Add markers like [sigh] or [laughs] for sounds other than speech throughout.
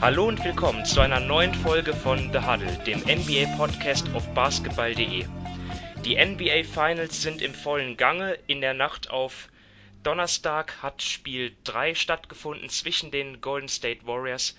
Hallo und willkommen zu einer neuen Folge von The Huddle, dem NBA-Podcast auf basketball.de. Die NBA Finals sind im vollen Gange. In der Nacht auf Donnerstag hat Spiel 3 stattgefunden zwischen den Golden State Warriors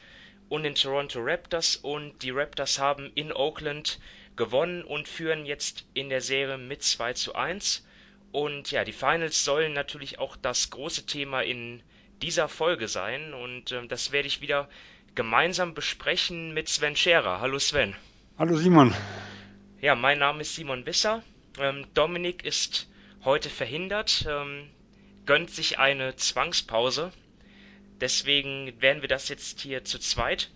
und den Toronto Raptors und die Raptors haben in Oakland gewonnen und führen jetzt in der Serie mit 2 zu 1. Und ja, die Finals sollen natürlich auch das große Thema in dieser Folge sein und äh, das werde ich wieder gemeinsam besprechen mit Sven Scherer. Hallo Sven. Hallo Simon. Ja, mein Name ist Simon Wisser. Ähm, Dominik ist heute verhindert, ähm, gönnt sich eine Zwangspause. Deswegen werden wir das jetzt hier zu zweit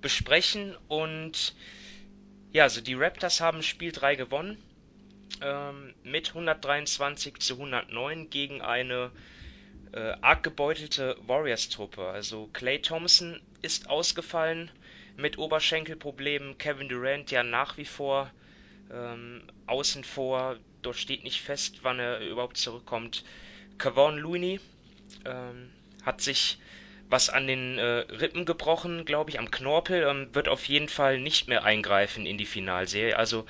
besprechen. Und ja, also die Raptors haben Spiel 3 gewonnen ähm, mit 123 zu 109 gegen eine äh, arg gebeutelte Warriors-Truppe. Also Clay Thompson ist ausgefallen mit Oberschenkelproblemen, Kevin Durant ja nach wie vor ähm, außen vor. Dort steht nicht fest, wann er überhaupt zurückkommt. Kevon Looney ähm, hat sich was an den äh, Rippen gebrochen, glaube ich, am Knorpel, ähm, wird auf jeden Fall nicht mehr eingreifen in die Finalserie. Also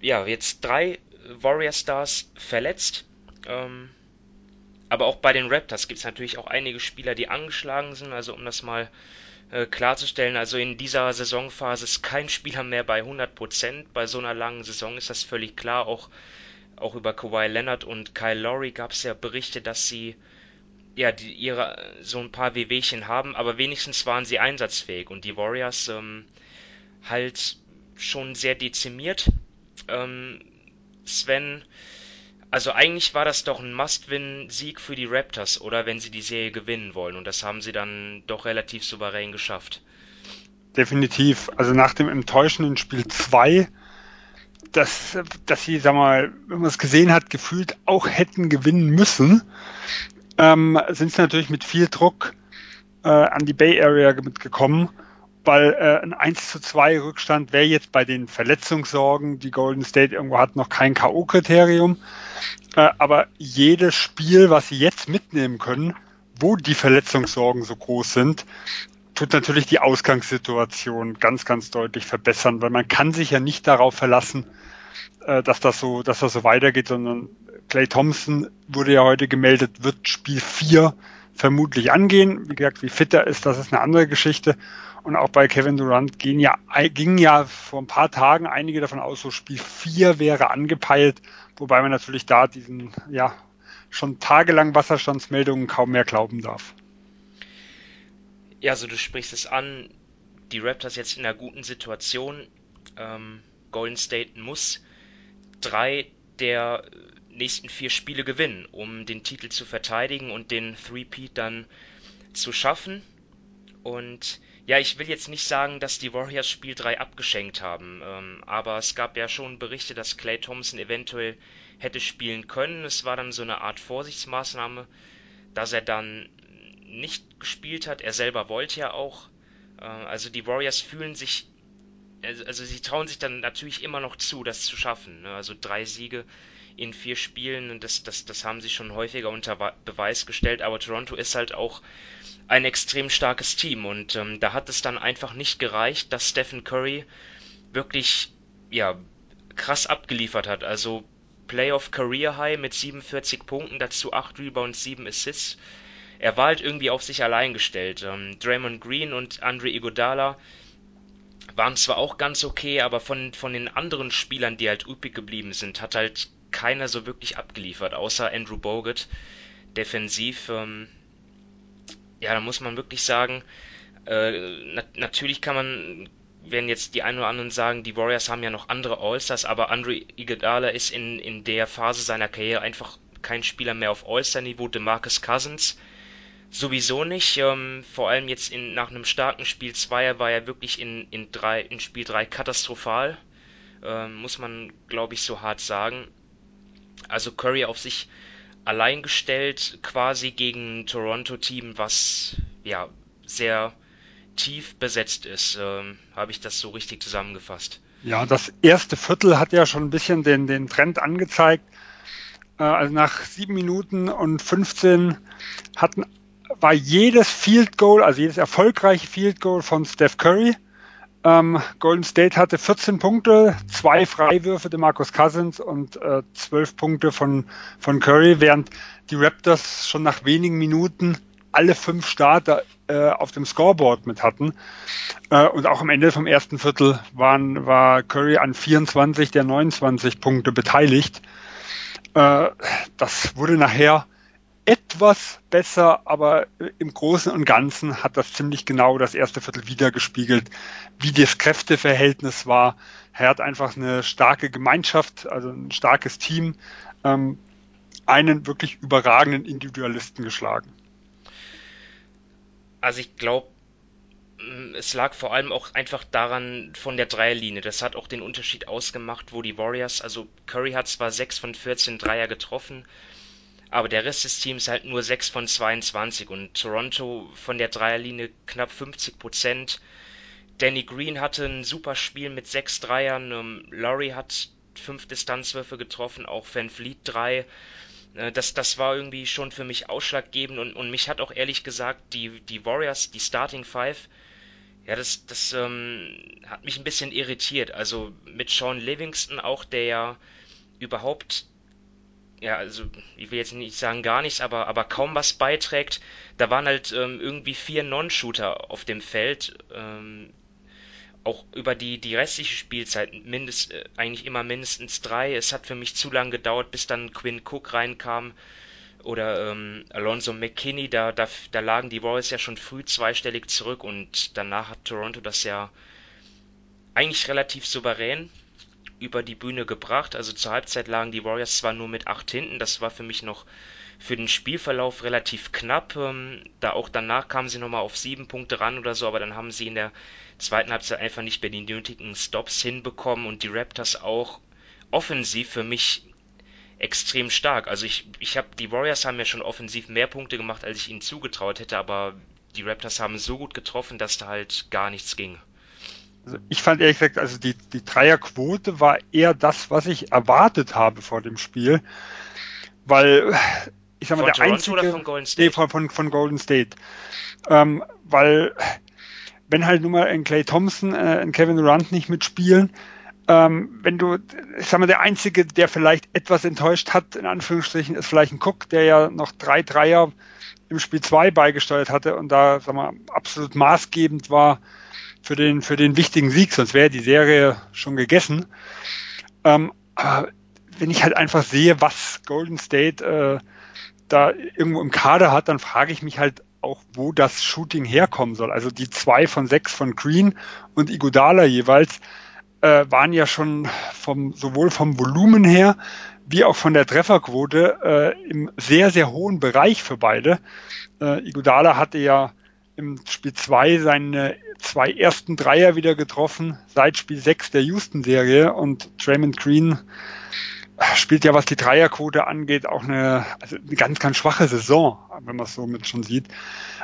ja, jetzt drei Warrior Stars verletzt. Ähm, aber auch bei den Raptors gibt es natürlich auch einige Spieler, die angeschlagen sind. Also um das mal äh, klarzustellen, also in dieser Saisonphase ist kein Spieler mehr bei 100%. Bei so einer langen Saison ist das völlig klar. Auch, auch über Kawhi Leonard und Kyle Lowry gab es ja Berichte, dass sie ja, die, ihre so ein paar Wehwehchen haben, aber wenigstens waren sie einsatzfähig und die Warriors ähm, halt schon sehr dezimiert. Ähm, Sven, also eigentlich war das doch ein Must-Win-Sieg für die Raptors, oder wenn sie die Serie gewinnen wollen. Und das haben sie dann doch relativ souverän geschafft. Definitiv. Also nach dem enttäuschenden Spiel 2, dass, dass sie, sag mal, wenn man es gesehen hat, gefühlt auch hätten gewinnen müssen, ähm, sind sie natürlich mit viel Druck äh, an die Bay Area mitgekommen weil äh, ein 1 zu 2 Rückstand wäre jetzt bei den Verletzungssorgen, die Golden State irgendwo hat, noch kein K.O.-Kriterium. Äh, aber jedes Spiel, was sie jetzt mitnehmen können, wo die Verletzungssorgen so groß sind, tut natürlich die Ausgangssituation ganz, ganz deutlich verbessern, weil man kann sich ja nicht darauf verlassen, äh, dass das so, dass das so weitergeht, sondern Clay Thompson wurde ja heute gemeldet, wird Spiel 4 vermutlich angehen. Wie gesagt, wie fit er ist, das ist eine andere Geschichte. Und auch bei Kevin Durant gehen ja, ging ja vor ein paar Tagen einige davon aus, so Spiel 4 wäre angepeilt, wobei man natürlich da diesen, ja, schon tagelang Wasserstandsmeldungen kaum mehr glauben darf. Ja, also du sprichst es an, die Raptors jetzt in einer guten Situation. Ähm, Golden State muss drei der nächsten vier Spiele gewinnen, um den Titel zu verteidigen und den Three-Peat dann zu schaffen. Und ja, ich will jetzt nicht sagen, dass die Warriors Spiel 3 abgeschenkt haben, ähm, aber es gab ja schon Berichte, dass Clay Thompson eventuell hätte spielen können. Es war dann so eine Art Vorsichtsmaßnahme, dass er dann nicht gespielt hat. Er selber wollte ja auch. Äh, also die Warriors fühlen sich, also, also sie trauen sich dann natürlich immer noch zu, das zu schaffen. Ne? Also drei Siege in vier Spielen das, das, das haben sie schon häufiger unter Beweis gestellt, aber Toronto ist halt auch ein extrem starkes Team und ähm, da hat es dann einfach nicht gereicht, dass Stephen Curry wirklich ja krass abgeliefert hat. Also Playoff Career High mit 47 Punkten, dazu 8 Rebounds, 7 Assists. Er war halt irgendwie auf sich allein gestellt. Ähm, Draymond Green und Andre Iguodala waren zwar auch ganz okay, aber von, von den anderen Spielern, die halt übrig geblieben sind, hat halt keiner so wirklich abgeliefert, außer Andrew Bogut. Defensiv, ähm, ja, da muss man wirklich sagen, äh, na natürlich kann man, werden jetzt die einen oder anderen sagen, die Warriors haben ja noch andere All-Stars, aber Andre Iguodala ist in, in der Phase seiner Karriere einfach kein Spieler mehr auf All-Star-Niveau. DeMarcus Cousins sowieso nicht. Ähm, vor allem jetzt in, nach einem starken Spiel 2 war er wirklich in, in, drei, in Spiel 3 katastrophal. Ähm, muss man, glaube ich, so hart sagen. Also Curry auf sich allein gestellt, quasi gegen ein Toronto-Team, was ja sehr tief besetzt ist. Ähm, Habe ich das so richtig zusammengefasst? Ja, das erste Viertel hat ja schon ein bisschen den, den Trend angezeigt. Äh, also nach sieben Minuten und 15 hatten war jedes Field Goal, also jedes erfolgreiche Field Goal von Steph Curry. Ähm, Golden State hatte 14 Punkte, zwei Freiwürfe de Marcus Cousins und äh, 12 Punkte von, von Curry, während die Raptors schon nach wenigen Minuten alle fünf Starter äh, auf dem Scoreboard mit hatten. Äh, und auch am Ende vom ersten Viertel waren, war Curry an 24 der 29 Punkte beteiligt. Äh, das wurde nachher etwas besser, aber im Großen und Ganzen hat das ziemlich genau das erste Viertel wiedergespiegelt, wie das Kräfteverhältnis war. Er hat einfach eine starke Gemeinschaft, also ein starkes Team, ähm, einen wirklich überragenden Individualisten geschlagen. Also ich glaube, es lag vor allem auch einfach daran von der Dreierlinie. Das hat auch den Unterschied ausgemacht, wo die Warriors, also Curry hat zwar 6 von 14 Dreier getroffen, aber der Rest des Teams halt nur 6 von 22 und Toronto von der Dreierlinie knapp 50 Prozent. Danny Green hatte ein super Spiel mit 6 Dreiern, ähm, Laurie hat 5 Distanzwürfe getroffen, auch Van Fleet 3. Äh, das, das war irgendwie schon für mich ausschlaggebend und, und mich hat auch ehrlich gesagt die, die Warriors, die Starting Five, ja, das, das ähm, hat mich ein bisschen irritiert. Also mit Sean Livingston auch, der ja überhaupt, ja, also ich will jetzt nicht sagen gar nichts, aber, aber kaum was beiträgt. Da waren halt ähm, irgendwie vier Non-Shooter auf dem Feld. Ähm, auch über die, die restliche Spielzeit mindest, äh, eigentlich immer mindestens drei. Es hat für mich zu lange gedauert, bis dann Quinn Cook reinkam oder ähm, Alonso McKinney. Da, da, da lagen die Warriors ja schon früh zweistellig zurück und danach hat Toronto das ja eigentlich relativ souverän über die Bühne gebracht. Also zur Halbzeit lagen die Warriors zwar nur mit acht hinten, das war für mich noch für den Spielverlauf relativ knapp. Ähm, da auch danach kamen sie nochmal auf sieben Punkte ran oder so, aber dann haben sie in der zweiten Halbzeit einfach nicht mehr die nötigen Stops hinbekommen und die Raptors auch offensiv für mich extrem stark. Also ich, ich habe, die Warriors haben ja schon offensiv mehr Punkte gemacht, als ich ihnen zugetraut hätte, aber die Raptors haben so gut getroffen, dass da halt gar nichts ging. Also ich fand ehrlich gesagt, also die, die Dreierquote war eher das, was ich erwartet habe vor dem Spiel, weil ich sag mal, von der Toronto einzige, oder von Golden State? Nee, von, von, von Golden State. Ähm, weil wenn halt nun mal ein Clay Thompson, äh, ein Kevin Durant nicht mitspielen, ähm, wenn du, ich sag mal, der Einzige, der vielleicht etwas enttäuscht hat, in Anführungsstrichen, ist vielleicht ein Cook, der ja noch drei Dreier im Spiel 2 beigesteuert hatte und da, sag mal, absolut maßgebend war für den, für den wichtigen Sieg, sonst wäre die Serie schon gegessen. Ähm, aber wenn ich halt einfach sehe, was Golden State äh, da irgendwo im Kader hat, dann frage ich mich halt auch, wo das Shooting herkommen soll. Also die zwei von sechs von Green und Igodala jeweils äh, waren ja schon vom, sowohl vom Volumen her wie auch von der Trefferquote äh, im sehr, sehr hohen Bereich für beide. Äh, Iguodala hatte ja im Spiel 2 seine zwei ersten Dreier wieder getroffen, seit Spiel 6 der Houston-Serie und Draymond Green spielt ja, was die Dreierquote angeht, auch eine, also eine ganz, ganz schwache Saison, wenn man es so mit schon sieht.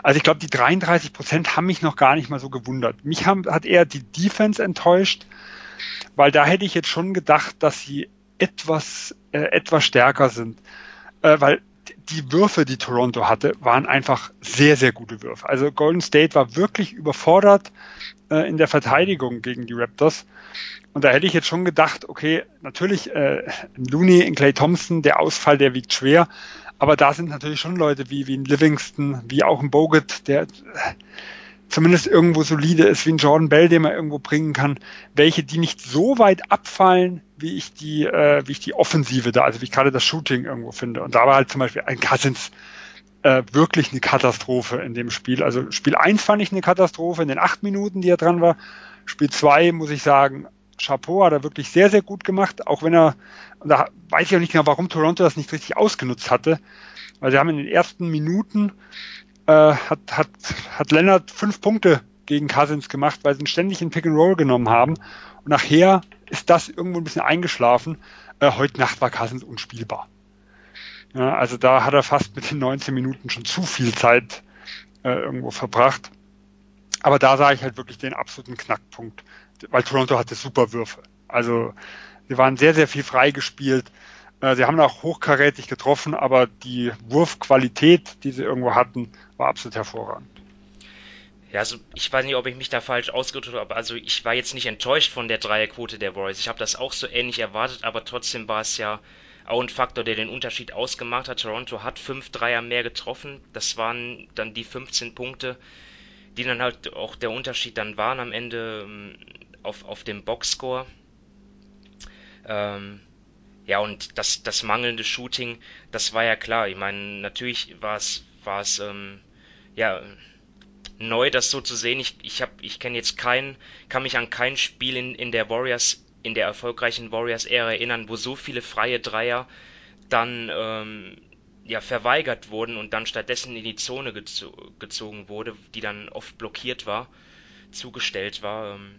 Also ich glaube, die 33 Prozent haben mich noch gar nicht mal so gewundert. Mich haben, hat eher die Defense enttäuscht, weil da hätte ich jetzt schon gedacht, dass sie etwas, äh, etwas stärker sind. Äh, weil die Würfe, die Toronto hatte, waren einfach sehr, sehr gute Würfe. Also Golden State war wirklich überfordert äh, in der Verteidigung gegen die Raptors. Und da hätte ich jetzt schon gedacht, okay, natürlich äh, Looney in Clay Thompson, der Ausfall, der wiegt schwer, aber da sind natürlich schon Leute wie, wie ein Livingston, wie auch ein Bogut, der zumindest irgendwo solide ist, wie ein Jordan Bell, den man irgendwo bringen kann, welche, die nicht so weit abfallen, wie ich die, äh, wie ich die Offensive da, also wie ich gerade das Shooting irgendwo finde. Und da war halt zum Beispiel ein Cousins äh, wirklich eine Katastrophe in dem Spiel. Also Spiel 1 fand ich eine Katastrophe in den acht Minuten, die er dran war. Spiel 2 muss ich sagen, Chapeau hat er wirklich sehr, sehr gut gemacht, auch wenn er, da weiß ich auch nicht genau, warum Toronto das nicht richtig ausgenutzt hatte, weil sie haben in den ersten Minuten, äh, hat, hat, hat Leonard fünf Punkte gegen Cousins gemacht, weil sie ihn ständig in Pick and Roll genommen haben. Und nachher ist das irgendwo ein bisschen eingeschlafen. Äh, heute Nacht war Cousins unspielbar. Ja, also da hat er fast mit den 19 Minuten schon zu viel Zeit äh, irgendwo verbracht. Aber da sah ich halt wirklich den absoluten Knackpunkt weil Toronto hatte super Würfe. Also sie waren sehr, sehr viel freigespielt. Äh, sie haben auch hochkarätig getroffen, aber die Wurfqualität, die sie irgendwo hatten, war absolut hervorragend. Ja, also ich weiß nicht, ob ich mich da falsch ausgedrückt habe. Also ich war jetzt nicht enttäuscht von der Dreierquote der Warriors. Ich habe das auch so ähnlich erwartet, aber trotzdem war es ja auch ein Faktor, der den Unterschied ausgemacht hat. Toronto hat fünf Dreier mehr getroffen. Das waren dann die 15 Punkte, die dann halt auch der Unterschied dann waren am Ende ähm, auf, auf dem Boxscore. Ähm, ja, und das, das mangelnde Shooting, das war ja klar. Ich meine, natürlich war es, war es, ähm, ja, neu, das so zu sehen. Ich, ich habe, ich kenne jetzt kein, kann mich an kein Spiel in, in der Warriors, in der erfolgreichen Warriors-Ära erinnern, wo so viele freie Dreier dann ähm, ja verweigert wurden und dann stattdessen in die Zone gezo gezogen wurde, die dann oft blockiert war, zugestellt war. Ähm,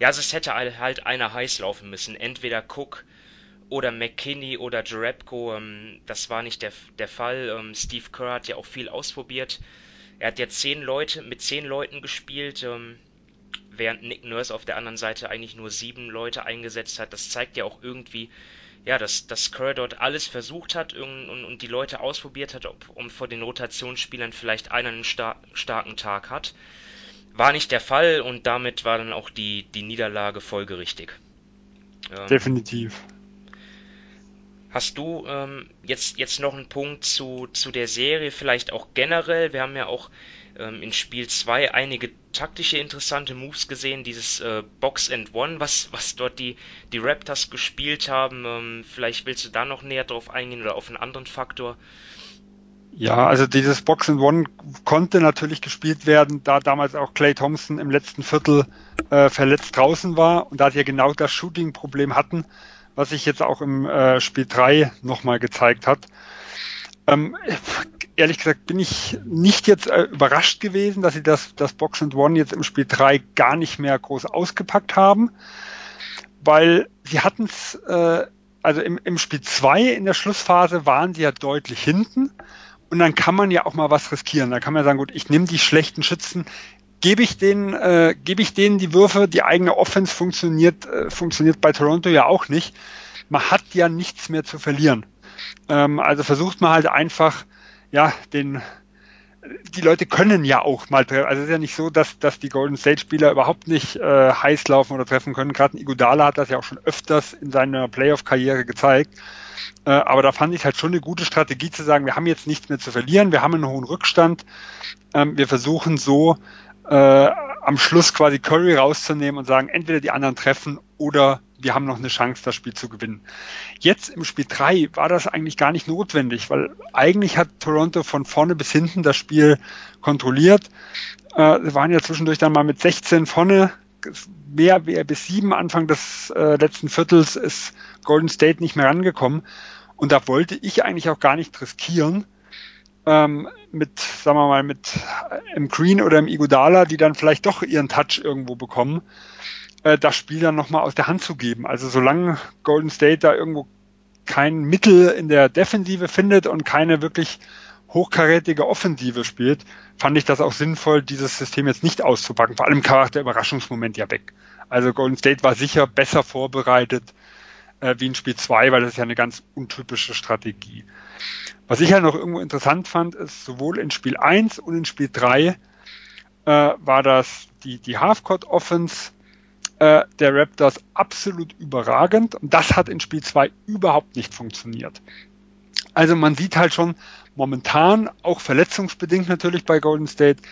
ja, also es hätte halt einer heiß laufen müssen. Entweder Cook oder McKinney oder Jerebko. Ähm, das war nicht der, der Fall. Ähm, Steve Kerr hat ja auch viel ausprobiert. Er hat ja zehn Leute mit zehn Leuten gespielt, ähm, während Nick Nurse auf der anderen Seite eigentlich nur sieben Leute eingesetzt hat. Das zeigt ja auch irgendwie, ja, dass, dass Kerr dort alles versucht hat und, und, und die Leute ausprobiert hat, ob, um vor den Rotationsspielern vielleicht einer einen star starken Tag hat. War nicht der Fall und damit war dann auch die, die Niederlage folgerichtig. Ähm, Definitiv. Hast du ähm, jetzt, jetzt noch einen Punkt zu, zu der Serie, vielleicht auch generell? Wir haben ja auch ähm, in Spiel 2 einige taktische interessante Moves gesehen, dieses äh, Box and One, was, was dort die, die Raptors gespielt haben. Ähm, vielleicht willst du da noch näher drauf eingehen oder auf einen anderen Faktor? Ja, also dieses Box and One konnte natürlich gespielt werden, da damals auch Clay Thompson im letzten Viertel äh, verletzt draußen war und da sie ja genau das Shooting-Problem hatten, was sich jetzt auch im äh, Spiel 3 nochmal gezeigt hat. Ähm, ehrlich gesagt bin ich nicht jetzt äh, überrascht gewesen, dass sie das, das Box and One jetzt im Spiel 3 gar nicht mehr groß ausgepackt haben, weil sie hatten es, äh, also im, im Spiel 2 in der Schlussphase waren sie ja deutlich hinten und dann kann man ja auch mal was riskieren. Da kann man sagen, gut, ich nehme die schlechten Schützen, gebe ich denen, äh, gebe ich denen die Würfe, die eigene Offense funktioniert, äh, funktioniert bei Toronto ja auch nicht. Man hat ja nichts mehr zu verlieren. Ähm, also versucht man halt einfach, ja, den, die Leute können ja auch mal treffen. Also es ist ja nicht so, dass, dass die Golden State Spieler überhaupt nicht äh, heiß laufen oder treffen können. Gerade Iguodala hat das ja auch schon öfters in seiner Playoff-Karriere gezeigt. Äh, aber da fand ich halt schon eine gute Strategie zu sagen, wir haben jetzt nichts mehr zu verlieren, wir haben einen hohen Rückstand. Ähm, wir versuchen so äh, am Schluss quasi Curry rauszunehmen und sagen, entweder die anderen treffen oder wir haben noch eine Chance, das Spiel zu gewinnen. Jetzt im Spiel 3 war das eigentlich gar nicht notwendig, weil eigentlich hat Toronto von vorne bis hinten das Spiel kontrolliert. Äh, sie waren ja zwischendurch dann mal mit 16 vorne, mehr, mehr bis sieben Anfang des äh, letzten Viertels ist Golden State nicht mehr rangekommen. Und da wollte ich eigentlich auch gar nicht riskieren, ähm, mit, sagen wir mal, mit äh, im Green oder im Igodala, die dann vielleicht doch ihren Touch irgendwo bekommen, äh, das Spiel dann nochmal aus der Hand zu geben. Also solange Golden State da irgendwo kein Mittel in der Defensive findet und keine wirklich hochkarätige Offensive spielt, fand ich das auch sinnvoll, dieses System jetzt nicht auszupacken. Vor allem kam der Überraschungsmoment ja weg. Also Golden State war sicher besser vorbereitet äh, wie in Spiel 2, weil das ist ja eine ganz untypische Strategie. Was ich halt noch irgendwo interessant fand, ist sowohl in Spiel 1 und in Spiel 3 äh, war das die, die Halfcourt Offense äh, der Raptors absolut überragend und das hat in Spiel 2 überhaupt nicht funktioniert. Also man sieht halt schon momentan, auch verletzungsbedingt natürlich bei Golden State,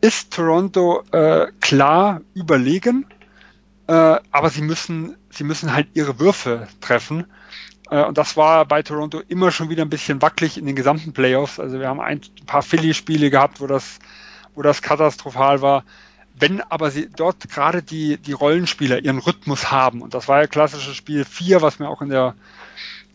ist Toronto äh, klar überlegen, äh, aber sie müssen, sie müssen halt ihre Würfe treffen. Äh, und das war bei Toronto immer schon wieder ein bisschen wackelig in den gesamten Playoffs. Also wir haben ein paar Philly-Spiele gehabt, wo das, wo das katastrophal war. Wenn aber sie dort gerade die, die Rollenspieler ihren Rhythmus haben, und das war ja klassisches Spiel 4, was wir auch in der,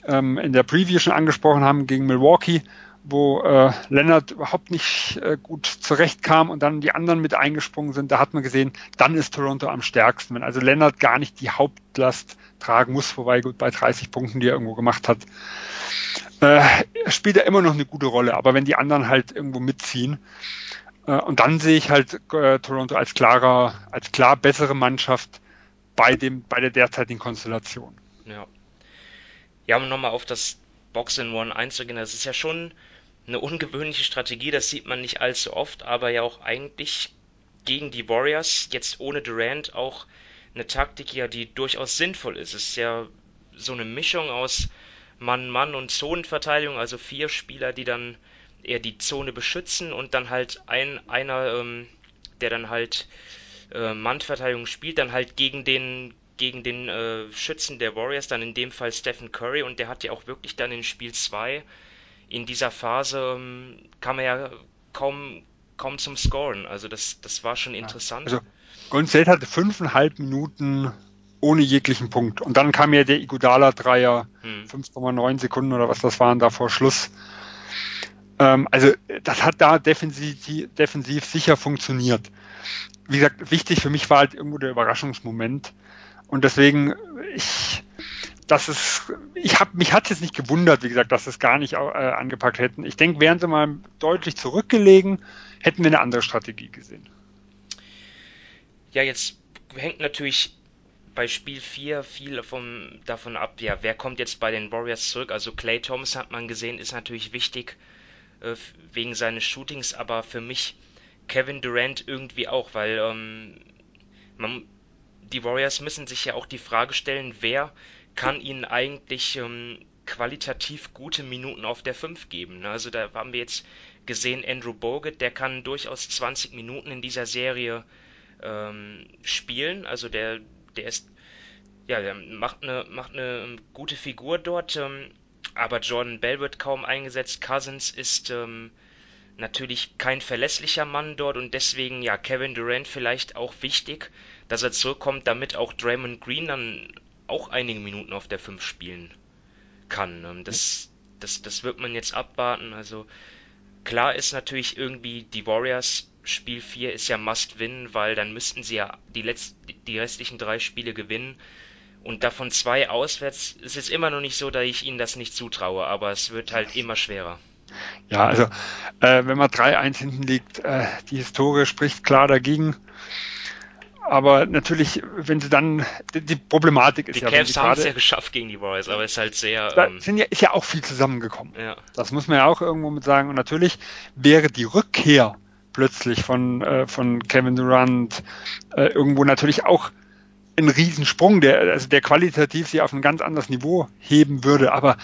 ähm, in der Preview schon angesprochen haben gegen Milwaukee, wo äh, Leonard überhaupt nicht äh, gut zurechtkam und dann die anderen mit eingesprungen sind, da hat man gesehen, dann ist Toronto am stärksten. Wenn also Leonard gar nicht die Hauptlast tragen muss, wobei gut bei 30 Punkten, die er irgendwo gemacht hat, äh, spielt er immer noch eine gute Rolle. Aber wenn die anderen halt irgendwo mitziehen, äh, und dann sehe ich halt äh, Toronto als klarer, als klar bessere Mannschaft bei dem, bei der derzeitigen Konstellation. Ja. Ja, um nochmal auf das Box in One einzugehen, das ist ja schon eine ungewöhnliche Strategie, das sieht man nicht allzu oft, aber ja auch eigentlich gegen die Warriors, jetzt ohne Durant, auch eine Taktik ja, die durchaus sinnvoll ist. Es ist ja so eine Mischung aus Mann-Mann und Zonenverteidigung, also vier Spieler, die dann eher die Zone beschützen und dann halt ein einer, ähm, der dann halt äh, Mannverteidigung spielt, dann halt gegen den gegen den äh, Schützen der Warriors, dann in dem Fall Stephen Curry und der hat ja auch wirklich dann in Spiel 2 in dieser Phase ähm, kam er ja kaum kaum zum Scoren. Also das das war schon interessant. Also State hatte fünfeinhalb Minuten ohne jeglichen Punkt. Und dann kam ja der Igudala-Dreier, hm. 5,9 Sekunden oder was das waren, da vor Schluss. Ähm, also das hat da defensiv, defensiv sicher funktioniert. Wie gesagt, wichtig für mich war halt irgendwo der Überraschungsmoment. Und deswegen, ich, das ist, ich habe mich hat es nicht gewundert, wie gesagt, dass es gar nicht äh, angepackt hätten. Ich denke, wären sie mal deutlich zurückgelegen, hätten wir eine andere Strategie gesehen. Ja, jetzt hängt natürlich bei Spiel 4 viel vom, davon ab, ja, wer kommt jetzt bei den Warriors zurück. Also Clay Thomas hat man gesehen, ist natürlich wichtig äh, wegen seines Shootings, aber für mich Kevin Durant irgendwie auch, weil ähm, man, die Warriors müssen sich ja auch die Frage stellen, wer kann ihnen eigentlich ähm, qualitativ gute Minuten auf der 5 geben. Ne? Also da haben wir jetzt gesehen, Andrew Bogut, der kann durchaus 20 Minuten in dieser Serie ähm, spielen. Also der der ist, ja, der macht eine, macht eine gute Figur dort, ähm, aber Jordan Bell wird kaum eingesetzt. Cousins ist ähm, natürlich kein verlässlicher Mann dort und deswegen, ja, Kevin Durant vielleicht auch wichtig, dass er zurückkommt, damit auch Draymond Green dann auch einige Minuten auf der 5 spielen kann. Ähm, das, das, das wird man jetzt abwarten. Also klar ist natürlich irgendwie die Warriors Spiel 4 ist ja Must-Win, weil dann müssten sie ja die, letzt, die restlichen drei Spiele gewinnen. Und davon zwei auswärts ist es immer noch nicht so, dass ich ihnen das nicht zutraue, aber es wird halt immer schwerer. Ja, also äh, wenn man 3-1 hinten liegt, äh, die Historie spricht klar dagegen. Aber natürlich, wenn sie dann, die, Problematik ist die ja... Die Cavs haben es ja geschafft gegen die Warriors, aber es ist halt sehr... Da ähm, sind ja, ist ja auch viel zusammengekommen. Ja. Das muss man ja auch irgendwo mit sagen. Und natürlich wäre die Rückkehr plötzlich von, äh, von Kevin Durant äh, irgendwo natürlich auch ein Riesensprung, der, also der qualitativ sie auf ein ganz anderes Niveau heben würde. Aber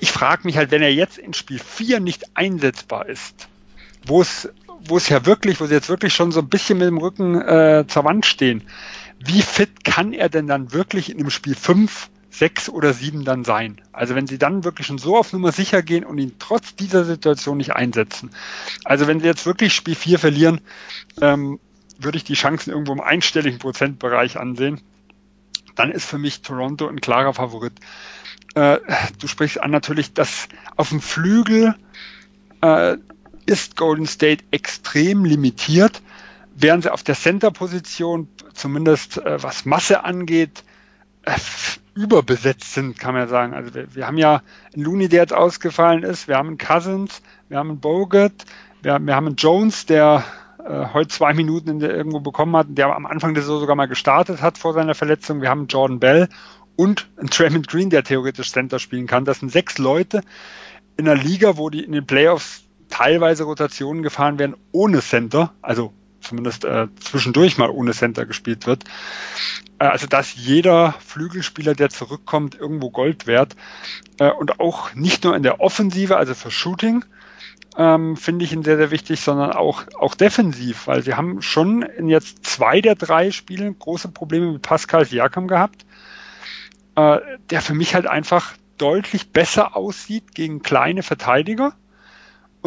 ich frage mich halt, wenn er jetzt in Spiel 4 nicht einsetzbar ist, wo es, wo es ja wirklich, wo sie jetzt wirklich schon so ein bisschen mit dem Rücken äh, zur Wand stehen, wie fit kann er denn dann wirklich in dem Spiel 5 sechs oder sieben dann sein. Also wenn sie dann wirklich schon so auf Nummer sicher gehen und ihn trotz dieser Situation nicht einsetzen. Also wenn sie jetzt wirklich Spiel 4 verlieren, ähm, würde ich die Chancen irgendwo im einstelligen Prozentbereich ansehen. Dann ist für mich Toronto ein klarer Favorit. Äh, du sprichst an natürlich, dass auf dem Flügel äh, ist Golden State extrem limitiert, während sie auf der Center-Position, zumindest äh, was Masse angeht, äh, überbesetzt sind, kann man sagen. Also wir, wir, haben ja einen Looney, der jetzt ausgefallen ist, wir haben einen Cousins, wir haben einen Bogut, wir, wir haben einen Jones, der äh, heute zwei Minuten irgendwo bekommen hat, der am Anfang der Saison sogar mal gestartet hat vor seiner Verletzung. Wir haben Jordan Bell und einen Draymond Green, der theoretisch Center spielen kann. Das sind sechs Leute in einer Liga, wo die in den Playoffs teilweise Rotationen gefahren werden ohne Center, also zumindest äh, zwischendurch mal ohne Center gespielt wird. Äh, also dass jeder Flügelspieler, der zurückkommt, irgendwo Gold wert. Äh, und auch nicht nur in der Offensive, also für Shooting, ähm, finde ich ihn sehr, sehr wichtig, sondern auch, auch defensiv, weil sie haben schon in jetzt zwei der drei Spielen große Probleme mit Pascal Siakam gehabt, äh, der für mich halt einfach deutlich besser aussieht gegen kleine Verteidiger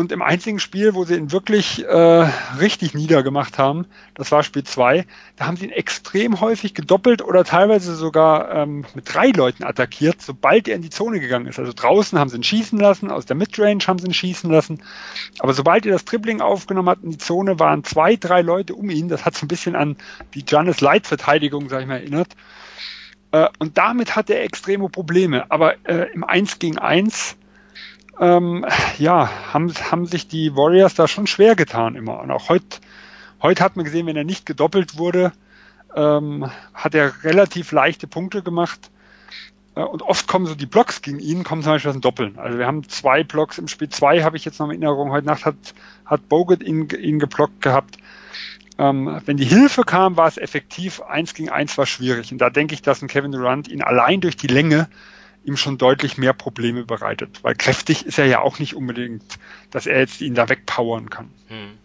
und im einzigen Spiel, wo sie ihn wirklich äh, richtig niedergemacht haben, das war Spiel 2, da haben sie ihn extrem häufig gedoppelt oder teilweise sogar ähm, mit drei Leuten attackiert, sobald er in die Zone gegangen ist. Also draußen haben sie ihn schießen lassen, aus der Midrange haben sie ihn schießen lassen. Aber sobald er das Dribbling aufgenommen hat in die Zone, waren zwei, drei Leute um ihn. Das hat so ein bisschen an die Giannis Light-Verteidigung, sag ich mal, erinnert. Äh, und damit hat er extreme Probleme. Aber äh, im 1 gegen 1 ähm, ja, haben, haben sich die Warriors da schon schwer getan immer. Und auch heute, heute hat man gesehen, wenn er nicht gedoppelt wurde, ähm, hat er relativ leichte Punkte gemacht. Äh, und oft kommen so die Blocks gegen ihn, kommen zum Beispiel aus dem Doppeln. Also wir haben zwei Blocks im Spiel zwei, habe ich jetzt noch in Erinnerung. Heute Nacht hat, hat Bogut ihn, ihn geblockt gehabt. Ähm, wenn die Hilfe kam, war es effektiv. Eins gegen eins war schwierig. Und da denke ich, dass ein Kevin Durant ihn allein durch die Länge ihm schon deutlich mehr Probleme bereitet. Weil kräftig ist er ja auch nicht unbedingt, dass er jetzt ihn da wegpowern kann. Hm.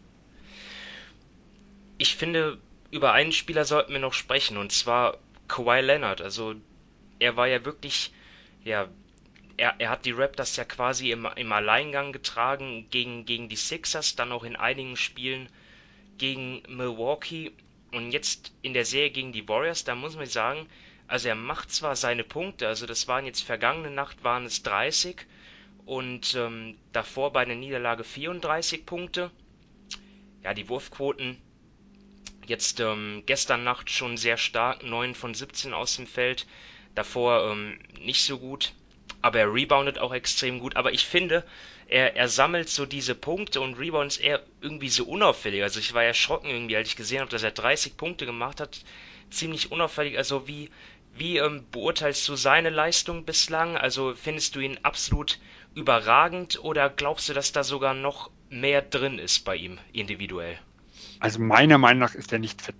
Ich finde, über einen Spieler sollten wir noch sprechen, und zwar Kawhi Leonard. Also er war ja wirklich, ja, er, er hat die Raptors ja quasi im, im Alleingang getragen gegen, gegen die Sixers, dann auch in einigen Spielen gegen Milwaukee und jetzt in der Serie gegen die Warriors, da muss man sagen, also er macht zwar seine Punkte, also das waren jetzt vergangene Nacht waren es 30 und ähm, davor bei der Niederlage 34 Punkte. Ja, die Wurfquoten jetzt ähm, gestern Nacht schon sehr stark, 9 von 17 aus dem Feld davor ähm, nicht so gut, aber er reboundet auch extrem gut. Aber ich finde, er, er sammelt so diese Punkte und Rebounds eher irgendwie so unauffällig. Also ich war erschrocken irgendwie, als ich gesehen habe, dass er 30 Punkte gemacht hat. Ziemlich unauffällig. Also wie, wie ähm, beurteilst du seine Leistung bislang? Also findest du ihn absolut überragend oder glaubst du, dass da sogar noch mehr drin ist bei ihm individuell? Also meiner Meinung nach ist er nicht fit.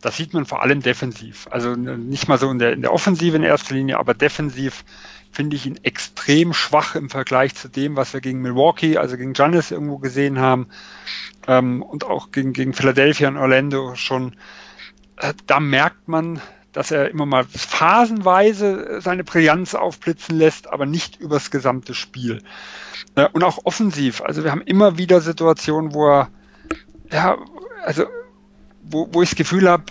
Das sieht man vor allem defensiv. Also nicht mal so in der, in der Offensive in erster Linie, aber defensiv finde ich ihn extrem schwach im Vergleich zu dem, was wir gegen Milwaukee, also gegen Giannis irgendwo gesehen haben ähm, und auch gegen, gegen Philadelphia und Orlando schon. Äh, da merkt man, dass er immer mal phasenweise seine Brillanz aufblitzen lässt, aber nicht übers gesamte Spiel. Äh, und auch offensiv. Also wir haben immer wieder Situationen, wo er, ja, also wo, wo ich das Gefühl habe,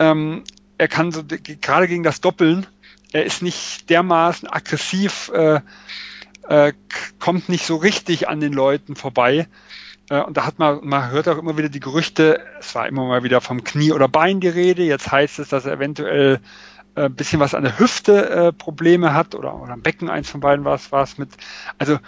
ähm, er kann so gerade gegen das Doppeln, er ist nicht dermaßen aggressiv, äh, äh, kommt nicht so richtig an den Leuten vorbei. Äh, und da hat man, man hört auch immer wieder die Gerüchte, es war immer mal wieder vom Knie oder Bein die Rede. Jetzt heißt es, dass er eventuell ein äh, bisschen was an der Hüfte äh, Probleme hat oder, oder am Becken, eins von beiden war es, war es mit, also,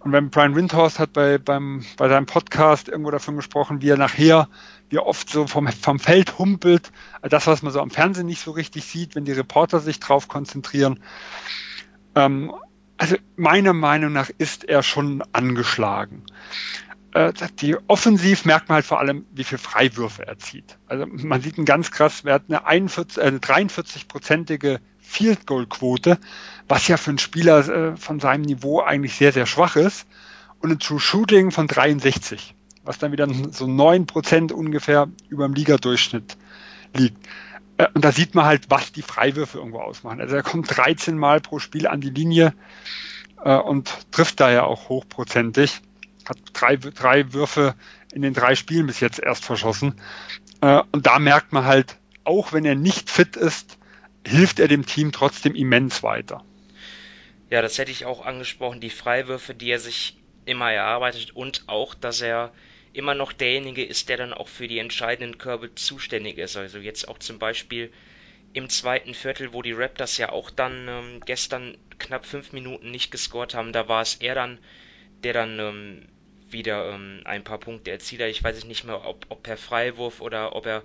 und wenn Brian Windhorst hat bei, beim, bei seinem Podcast irgendwo davon gesprochen, wie er nachher wie oft so vom, vom Feld humpelt, das, was man so am Fernsehen nicht so richtig sieht, wenn die Reporter sich drauf konzentrieren. Ähm, also meiner Meinung nach ist er schon angeschlagen. Äh, die offensiv merkt man halt vor allem, wie viel Freiwürfe er zieht. Also man sieht einen ganz krass, er hat eine, 41, äh, eine 43-prozentige Field Goal Quote, was ja für einen Spieler äh, von seinem Niveau eigentlich sehr, sehr schwach ist. Und ein True Shooting von 63 was dann wieder so neun Prozent ungefähr über dem Ligadurchschnitt liegt. Und da sieht man halt, was die Freiwürfe irgendwo ausmachen. Also er kommt 13 Mal pro Spiel an die Linie und trifft daher auch hochprozentig. Hat drei, drei Würfe in den drei Spielen bis jetzt erst verschossen. Äh, und da merkt man halt, auch wenn er nicht fit ist, hilft er dem Team trotzdem immens weiter. Ja, das hätte ich auch angesprochen, die Freiwürfe, die er sich immer erarbeitet und auch, dass er immer noch derjenige ist, der dann auch für die entscheidenden Körbe zuständig ist. Also jetzt auch zum Beispiel im zweiten Viertel, wo die Raptors ja auch dann ähm, gestern knapp fünf Minuten nicht gescored haben, da war es er dann, der dann ähm, wieder ähm, ein paar Punkte erzielt hat. Ich weiß nicht mehr, ob, ob per Freiwurf oder ob er,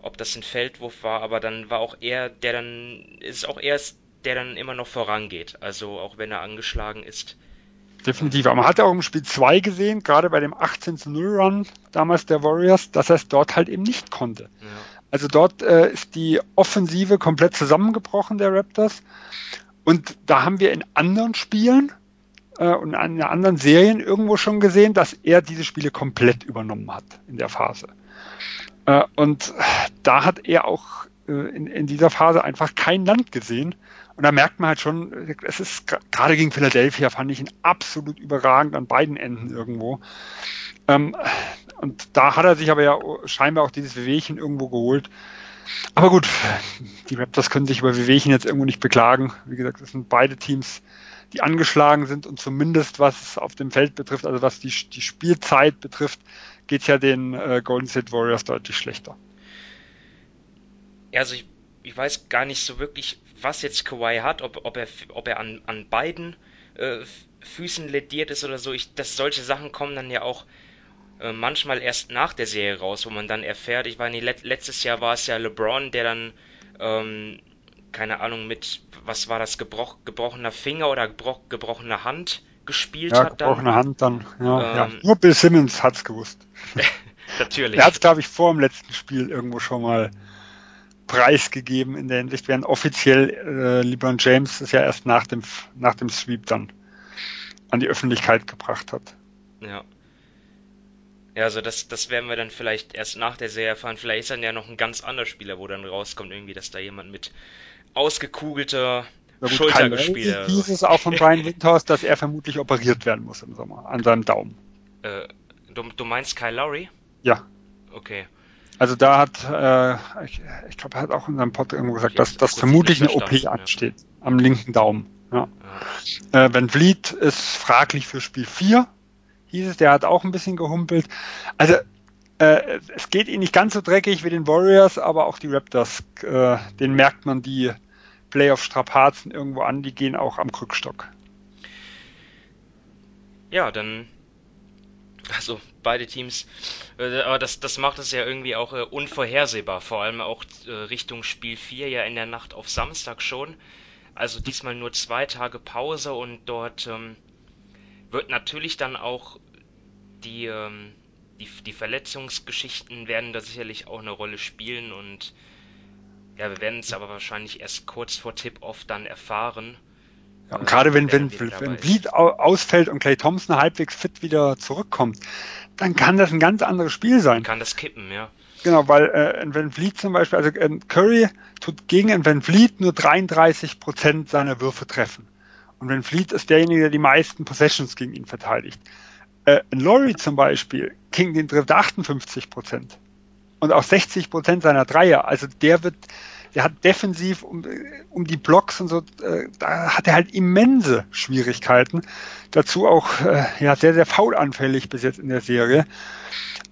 ob das ein Feldwurf war, aber dann war auch er, der dann, ist auch er, der dann immer noch vorangeht. Also auch wenn er angeschlagen ist, Definitiv. Aber man hat ja auch im Spiel 2 gesehen, gerade bei dem 18 zu 0 Run damals der Warriors, dass er es dort halt eben nicht konnte. Ja. Also dort äh, ist die Offensive komplett zusammengebrochen der Raptors. Und da haben wir in anderen Spielen äh, und in anderen Serien irgendwo schon gesehen, dass er diese Spiele komplett übernommen hat in der Phase. Äh, und da hat er auch äh, in, in dieser Phase einfach kein Land gesehen. Und da merkt man halt schon, es ist gerade gegen Philadelphia fand ich ihn absolut überragend an beiden Enden irgendwo. Ähm, und da hat er sich aber ja scheinbar auch dieses Wehwehchen irgendwo geholt. Aber gut, die Raptors können sich über Wehwehchen jetzt irgendwo nicht beklagen. Wie gesagt, es sind beide Teams, die angeschlagen sind und zumindest was auf dem Feld betrifft, also was die, die Spielzeit betrifft, geht es ja den äh, Golden State Warriors deutlich schlechter. Ja, also ich, ich weiß gar nicht so wirklich, was jetzt Kawhi hat, ob, ob er, ob er an, an beiden äh, Füßen lediert ist oder so. Ich, dass solche Sachen kommen dann ja auch äh, manchmal erst nach der Serie raus, wo man dann erfährt, ich meine, let, letztes Jahr war es ja LeBron, der dann ähm, keine Ahnung, mit, was war das, gebroch, gebrochener Finger oder gebroch, gebrochener Hand gespielt Ja, hat dann. gebrochene Hand dann. Ja, ja. Ähm, Nur Bill Simmons hat's gewusst. [laughs] Natürlich. Er hat's, glaube ich, vor dem letzten Spiel irgendwo schon mal preisgegeben in der Hinsicht, während offiziell äh, LeBron James es ja erst nach dem, nach dem Sweep dann an die Öffentlichkeit gebracht hat. Ja. Ja, also das, das werden wir dann vielleicht erst nach der Serie erfahren. Vielleicht ist dann ja noch ein ganz anderer Spieler, wo dann rauskommt, irgendwie, dass da jemand mit ausgekugelter gut, Schulter gespielt hat. hieß es auch von Brian Windhorst, dass er vermutlich operiert werden muss im Sommer an seinem Daumen. Äh, du, du meinst Kyle Lowry? Ja, Okay. also da hat, äh, ich, ich glaube, er hat auch in seinem Pod irgendwo gesagt, dass, dass vermutlich eine OP missverstanden, ja. ansteht am linken Daumen. Ja. Ja. Äh, Van Vliet ist fraglich für Spiel 4, hieß es, der hat auch ein bisschen gehumpelt. Also äh, es geht ihnen nicht ganz so dreckig wie den Warriors, aber auch die Raptors, äh, denen merkt man die Playoff-Strapazen irgendwo an, die gehen auch am Krückstock. Ja, dann. Also beide Teams. Äh, aber das, das macht es ja irgendwie auch äh, unvorhersehbar. Vor allem auch äh, Richtung Spiel 4 ja in der Nacht auf Samstag schon. Also diesmal nur zwei Tage Pause und dort ähm, wird natürlich dann auch die, ähm, die, die Verletzungsgeschichten werden da sicherlich auch eine Rolle spielen und ja, wir werden es aber wahrscheinlich erst kurz vor Tip-Off dann erfahren. Ja, und äh, gerade wenn, wenn, wenn au- ausfällt und Clay Thompson halbwegs fit wieder zurückkommt, dann kann das ein ganz anderes Spiel sein. Kann das kippen, ja. Genau, weil äh, ein Van Vliet zum Beispiel, also äh, Curry tut gegen einen Van Vliet nur 33 Prozent seiner Würfe treffen. Und Van Vliet ist derjenige, der die meisten Possessions gegen ihn verteidigt. Äh, Laurie zum Beispiel, gegen den trifft er 58 Prozent. Und auch 60 Prozent seiner Dreier. Also der wird, der hat defensiv um, um die Blocks und so, äh, da hat er halt immense Schwierigkeiten. Dazu auch äh, ja sehr, sehr faulanfällig bis jetzt in der Serie.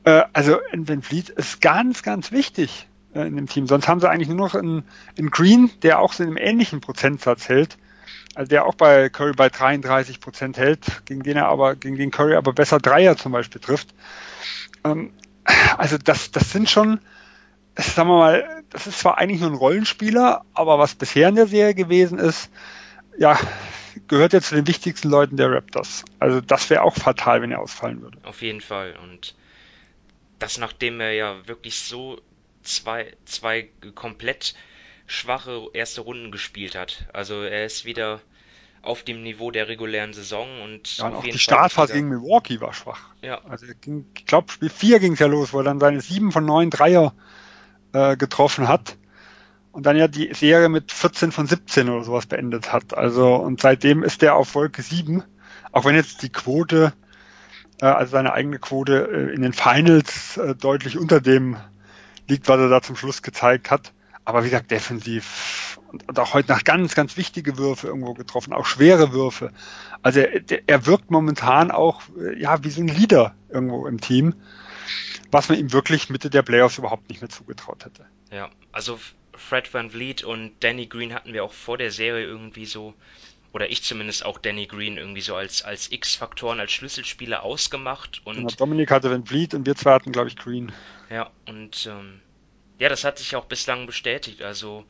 Äh, also Van Vliet ist ganz, ganz wichtig äh, in dem Team. Sonst haben sie eigentlich nur noch einen, einen Green, der auch so in einem ähnlichen Prozentsatz hält. Also der auch bei Curry bei 33 Prozent hält, gegen den er aber, gegen den Curry aber besser Dreier zum Beispiel trifft. Ähm, also das, das sind schon, sagen wir mal, das ist zwar eigentlich nur ein Rollenspieler, aber was bisher in der Serie gewesen ist, ja, gehört er zu den wichtigsten Leuten der Raptors. Also das wäre auch fatal, wenn er ausfallen würde. Auf jeden Fall. Und das, nachdem er ja wirklich so zwei, zwei komplett schwache erste Runden gespielt hat. Also er ist wieder auf dem Niveau der regulären Saison und Ja, und auf auch die Startphase gegen Milwaukee war schwach. Ja, Also ging, ich glaube, Spiel 4 ging es ja los, wo er dann seine 7 von 9 Dreier äh, getroffen hat. Und dann ja die Serie mit 14 von 17 oder sowas beendet hat. Also, und seitdem ist er auf Wolke 7. Auch wenn jetzt die Quote, äh, also seine eigene Quote äh, in den Finals äh, deutlich unter dem liegt, was er da zum Schluss gezeigt hat. Aber wie gesagt, defensiv und, auch heute nach ganz, ganz wichtige Würfe irgendwo getroffen, auch schwere Würfe. Also er, er wirkt momentan auch äh, ja wie so ein Leader irgendwo im Team, was man ihm wirklich Mitte der Playoffs überhaupt nicht mehr zugetraut hätte. ja. Also Fred Van Vliet und Danny Green hatten wir auch vor der Serie irgendwie so, oder ich zumindest auch Danny Green irgendwie so als, als X-Faktoren, als Schlüsselspieler ausgemacht und Genau, Dominik hatte Van Vliet und wir zwei hatten, glaube ich, Green. Ja, und ähm, ja, das hat sich auch bislang bestätigt. Also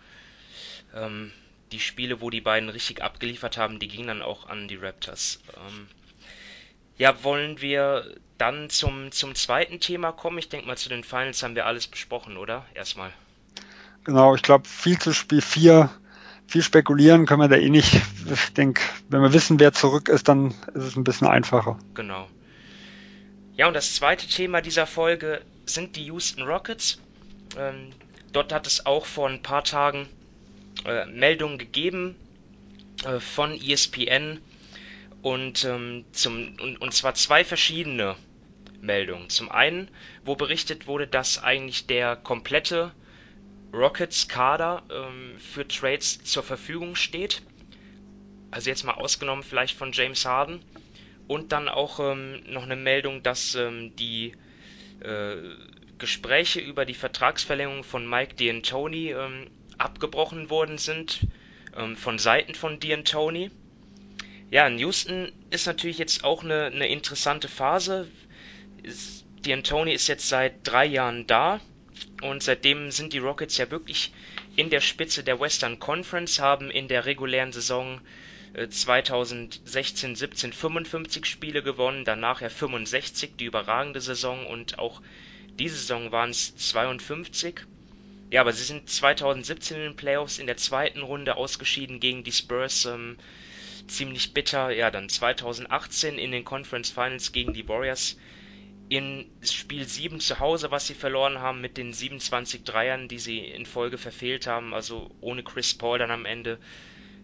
ähm, die Spiele, wo die beiden richtig abgeliefert haben, die gingen dann auch an die Raptors. Ähm, ja, wollen wir dann zum, zum zweiten Thema kommen? Ich denke mal, zu den Finals haben wir alles besprochen, oder? Erstmal. Genau, ich glaube, viel zu Spiel 4, viel spekulieren können wir da eh nicht. Ich denke, wenn wir wissen, wer zurück ist, dann ist es ein bisschen einfacher. Genau. Ja, und das zweite Thema dieser Folge sind die Houston Rockets. Ähm, dort hat es auch vor ein paar Tagen äh, Meldungen gegeben äh, von ESPN und, ähm, zum, und, und zwar zwei verschiedene Meldungen. Zum einen, wo berichtet wurde, dass eigentlich der komplette Rockets-Kader ähm, für Trades zur Verfügung steht. Also jetzt mal ausgenommen vielleicht von James Harden. Und dann auch ähm, noch eine Meldung, dass ähm, die äh, Gespräche über die Vertragsverlängerung von Mike D'Antoni ähm, abgebrochen worden sind ähm, von Seiten von D'Antoni. Ja, in Houston ist natürlich jetzt auch eine, eine interessante Phase. D'Antoni ist jetzt seit drei Jahren da und seitdem sind die Rockets ja wirklich in der Spitze der Western Conference, haben in der regulären Saison 2016, 17 55 Spiele gewonnen, danach ja 65, die überragende Saison und auch diese Saison waren es 52. Ja, aber sie sind 2017 in den Playoffs in der zweiten Runde ausgeschieden gegen die Spurs. Ähm, ziemlich bitter. Ja, dann 2018 in den Conference Finals gegen die Warriors. In Spiel 7 zu Hause, was sie verloren haben mit den 27 Dreiern, die sie in Folge verfehlt haben, also ohne Chris Paul dann am Ende.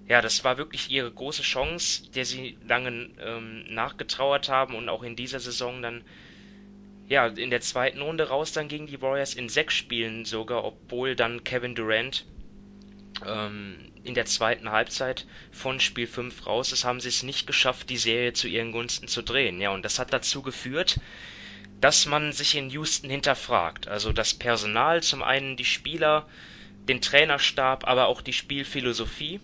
Ja, das war wirklich ihre große Chance, der sie lange ähm, nachgetrauert haben und auch in dieser Saison dann ja, in der zweiten Runde raus dann gegen die Warriors in sechs Spielen sogar, obwohl dann Kevin Durant ähm, in der zweiten Halbzeit von Spiel 5 raus ist, haben sie es nicht geschafft, die Serie zu ihren Gunsten zu drehen. Ja, und das hat dazu geführt, dass man sich in Houston hinterfragt. Also das Personal, zum einen die Spieler, den Trainerstab, aber auch die Spielphilosophie.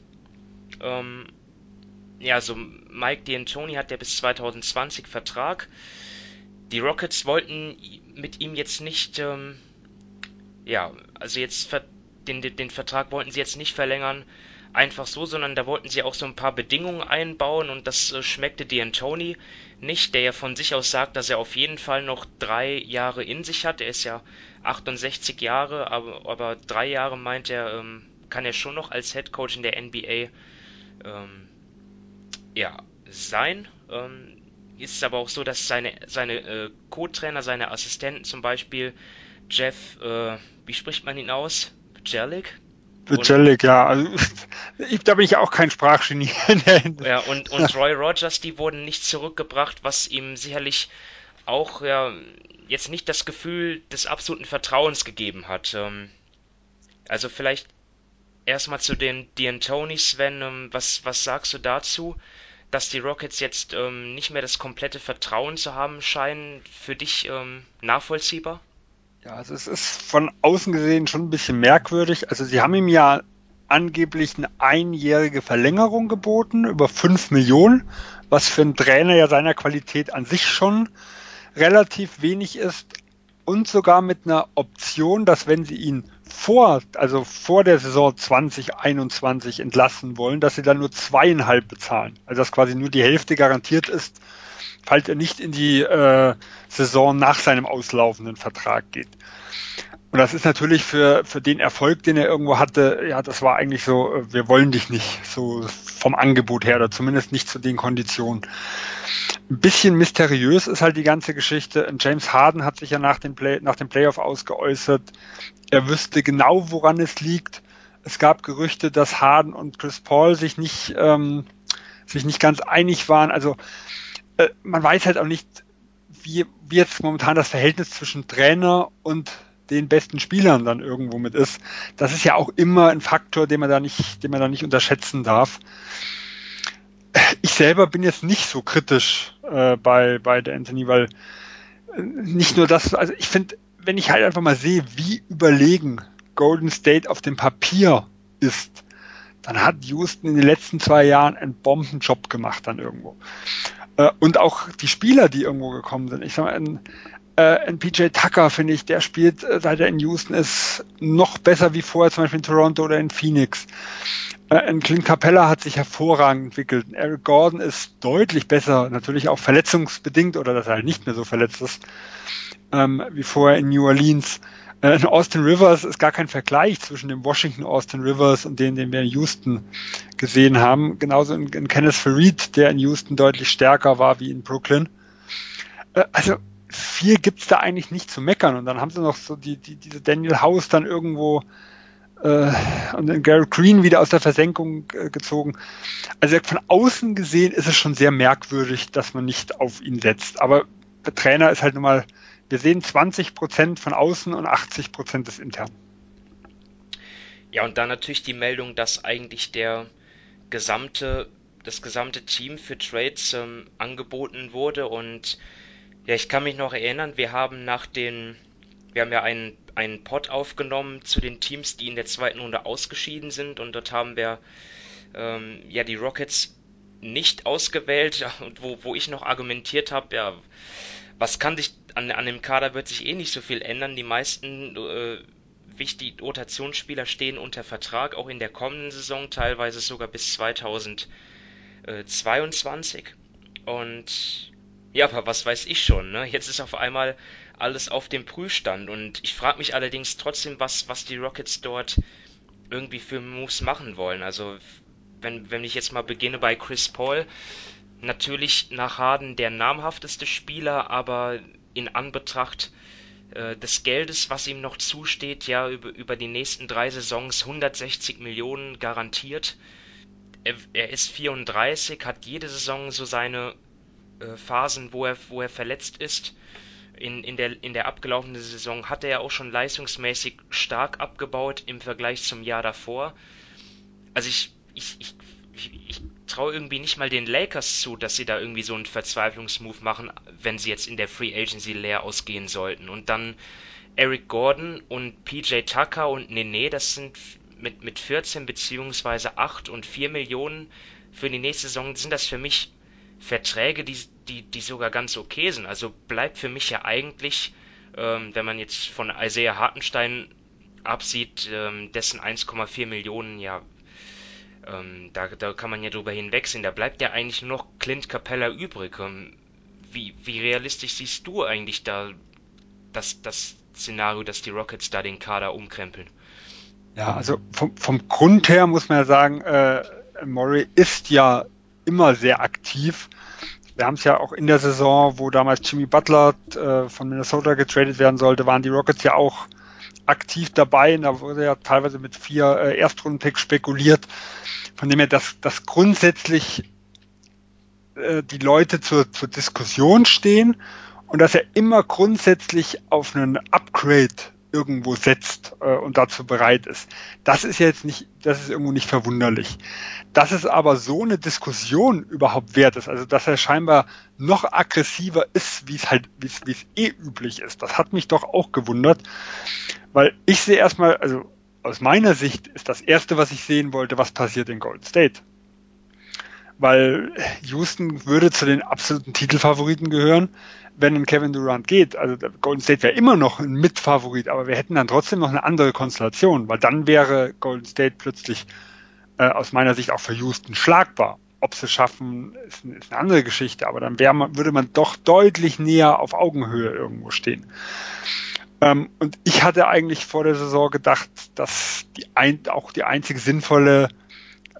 Ähm, ja, so Mike D'Antoni hat ja bis 2020 Vertrag. Die Rockets wollten mit ihm jetzt nicht, ähm, ja, also jetzt den, den, Vertrag wollten sie jetzt nicht verlängern, einfach so, sondern da wollten sie auch so ein paar Bedingungen einbauen und das äh, schmeckte D'Antoni nicht, der ja von sich aus sagt, dass er auf jeden Fall noch drei Jahre in sich hat. Er ist ja 68 Jahre, aber, aber drei Jahre meint er, ähm, kann er schon noch als Head Coach in der NBA ähm, ja, sein. Ähm, ist es aber auch so, dass seine, seine äh, Co-Trainer, seine Assistenten zum Beispiel, Jeff, äh, wie spricht man ihn aus? Jelic? Jelic, ja. Also, [laughs] ich, da bin ich auch kein Sprachgenie. [laughs] ja, und, und Roy Rogers, die wurden nicht zurückgebracht, was ihm sicherlich auch ja, jetzt nicht das Gefühl des absoluten Vertrauens gegeben hat. Ähm, also vielleicht erstmal zu den D'Antoni, Sven, ähm, was, was sagst du dazu? Dass die Rockets jetzt ähm, nicht mehr das komplette Vertrauen zu haben scheinen, für dich ähm, nachvollziehbar? Ja, also es ist von außen gesehen schon ein bisschen merkwürdig. Also sie haben ihm ja angeblich eine einjährige Verlängerung geboten über 5 Millionen, was für einen Trainer ja seiner Qualität an sich schon relativ wenig ist und sogar mit einer Option, dass wenn sie ihn vor, also vor der Saison 2021 entlassen wollen, dass sie dann nur zweieinhalb bezahlen. Also dass quasi nur die Hälfte garantiert ist, falls er nicht in die äh, Saison nach seinem auslaufenden Vertrag geht. Und das ist natürlich für, für den Erfolg, den er irgendwo hatte, ja, das war eigentlich so, äh, wir wollen dich nicht, so vom Angebot her, oder zumindest nicht zu den Konditionen. Ein bisschen mysteriös ist halt die ganze Geschichte. James Harden hat sich ja nach dem, Play, nach dem Playoff ausgeäußert. Er wüsste genau, woran es liegt. Es gab Gerüchte, dass Harden und Chris Paul sich nicht, ähm, sich nicht ganz einig waren. Also äh, man weiß halt auch nicht, wie, wie jetzt momentan das Verhältnis zwischen Trainer und den besten Spielern dann irgendwo mit ist. Das ist ja auch immer ein Faktor, den man da nicht, den man da nicht unterschätzen darf. Ich selber bin jetzt nicht so kritisch äh, bei, bei der Anthony, weil äh, nicht nur das, also ich finde, wenn ich halt einfach mal sehe, wie überlegen Golden State auf dem Papier ist, dann hat Houston in den letzten zwei Jahren einen Bombenjob gemacht dann irgendwo. Äh, und auch die Spieler, die irgendwo gekommen sind. Ich sag mal, ein, ein PJ Tucker, finde ich, der spielt, äh, seit er in Houston ist, noch besser wie vorher, zum Beispiel in Toronto oder in Phoenix. Ein Clint Capella hat sich hervorragend entwickelt. Eric Gordon ist deutlich besser, natürlich auch verletzungsbedingt oder dass er halt nicht mehr so verletzt ist ähm, wie vorher in New Orleans. Äh, in Austin Rivers ist gar kein Vergleich zwischen dem Washington Austin Rivers und dem, den wir in Houston gesehen haben. Genauso in, in Kenneth Farid, der in Houston deutlich stärker war wie in Brooklyn. Äh, also viel gibt's da eigentlich nicht zu meckern. Und dann haben sie noch so die, die, diese Daniel House dann irgendwo äh, und den Garrett Green wieder aus der Versenkung äh, gezogen. Also von außen gesehen ist es schon sehr merkwürdig, dass man nicht auf ihn setzt. Aber der Trainer ist halt nun mal wir sehen 20 Prozent von außen und 80 Prozent des internen. Ja, und dann natürlich die Meldung, dass eigentlich der gesamte, das gesamte Team für Trades ähm, angeboten wurde. Und ja, ich kann mich noch erinnern, wir haben nach den, wir haben ja einen, einen Pod aufgenommen zu den Teams, die in der zweiten Runde ausgeschieden sind. Und dort haben wir ähm, ja die Rockets nicht ausgewählt [laughs] und wo, wo ich noch argumentiert habe, ja, was kann sich an, an dem Kader wird sich eh nicht so viel ändern. Die meisten äh, wichtige Rotationsspieler stehen unter Vertrag, auch in der kommenden Saison, teilweise sogar bis 2022. Und ja, aber was weiß ich schon, ne? Jetzt ist auf einmal alles auf dem Prüfstand und ich frage mich allerdings trotzdem, was, was die Rockets dort irgendwie für Moves machen wollen. Also, wenn, wenn ich jetzt mal beginne bei Chris Paul, natürlich nach Harden der namhafteste Spieler, aber in Anbetracht äh, des Geldes, was ihm noch zusteht, ja, über, über die nächsten drei Saisons 160 Millionen garantiert. Er, er ist 34, hat jede Saison so seine äh, Phasen, wo er, wo er verletzt ist. In, in, der, in der abgelaufenen Saison hat er ja auch schon leistungsmäßig stark abgebaut im Vergleich zum Jahr davor. Also ich, ich, ich, ich, traue irgendwie nicht mal den Lakers zu, dass sie da irgendwie so einen Verzweiflungsmove machen, wenn sie jetzt in der Free Agency leer ausgehen sollten. Und dann Eric Gordon und PJ Tucker und Nene, das sind mit, mit 14 beziehungsweise 8 und 4 Millionen für die nächste Saison, sind das für mich Verträge, die, die, die sogar ganz okay sind. Also bleibt für mich ja eigentlich, ähm, wenn man jetzt von Isaiah Hartenstein absieht, ähm, dessen 1,4 Millionen ja ähm, da, da kann man ja drüber hinwegsehen. Da bleibt ja eigentlich nur noch Clint Capella übrig. Ähm, wie, wie realistisch siehst du eigentlich da das, das Szenario, dass die Rockets da den Kader umkrempeln? Ja, also vom, vom Grund her muss man ja sagen, äh, Murray ist ja immer sehr aktiv. Wir haben es ja auch in der Saison, wo damals Jimmy Butler äh, von Minnesota getradet werden sollte, waren die Rockets ja auch aktiv dabei. Und da wurde ja teilweise mit vier äh, Erstrunden-Picks spekuliert. Von dem her, dass, dass grundsätzlich äh, die Leute zur, zur Diskussion stehen und dass er immer grundsätzlich auf einen Upgrade irgendwo setzt äh, und dazu bereit ist. Das ist jetzt nicht, das ist irgendwo nicht verwunderlich. Dass es aber so eine Diskussion überhaupt wert ist, also dass er scheinbar noch aggressiver ist, wie es halt, wie es, eh üblich ist, das hat mich doch auch gewundert, weil ich sehe erstmal, also aus meiner Sicht ist das erste, was ich sehen wollte, was passiert in Golden State. Weil Houston würde zu den absoluten Titelfavoriten gehören wenn ein Kevin Durant geht, also Golden State wäre immer noch ein Mitfavorit, aber wir hätten dann trotzdem noch eine andere Konstellation, weil dann wäre Golden State plötzlich äh, aus meiner Sicht auch für Houston schlagbar. Ob sie es schaffen, ist, ist, eine andere Geschichte, aber dann man, würde man doch deutlich näher auf Augenhöhe irgendwo stehen. Ähm, und ich hatte eigentlich vor der Saison gedacht, dass die ein, auch die einzige sinnvolle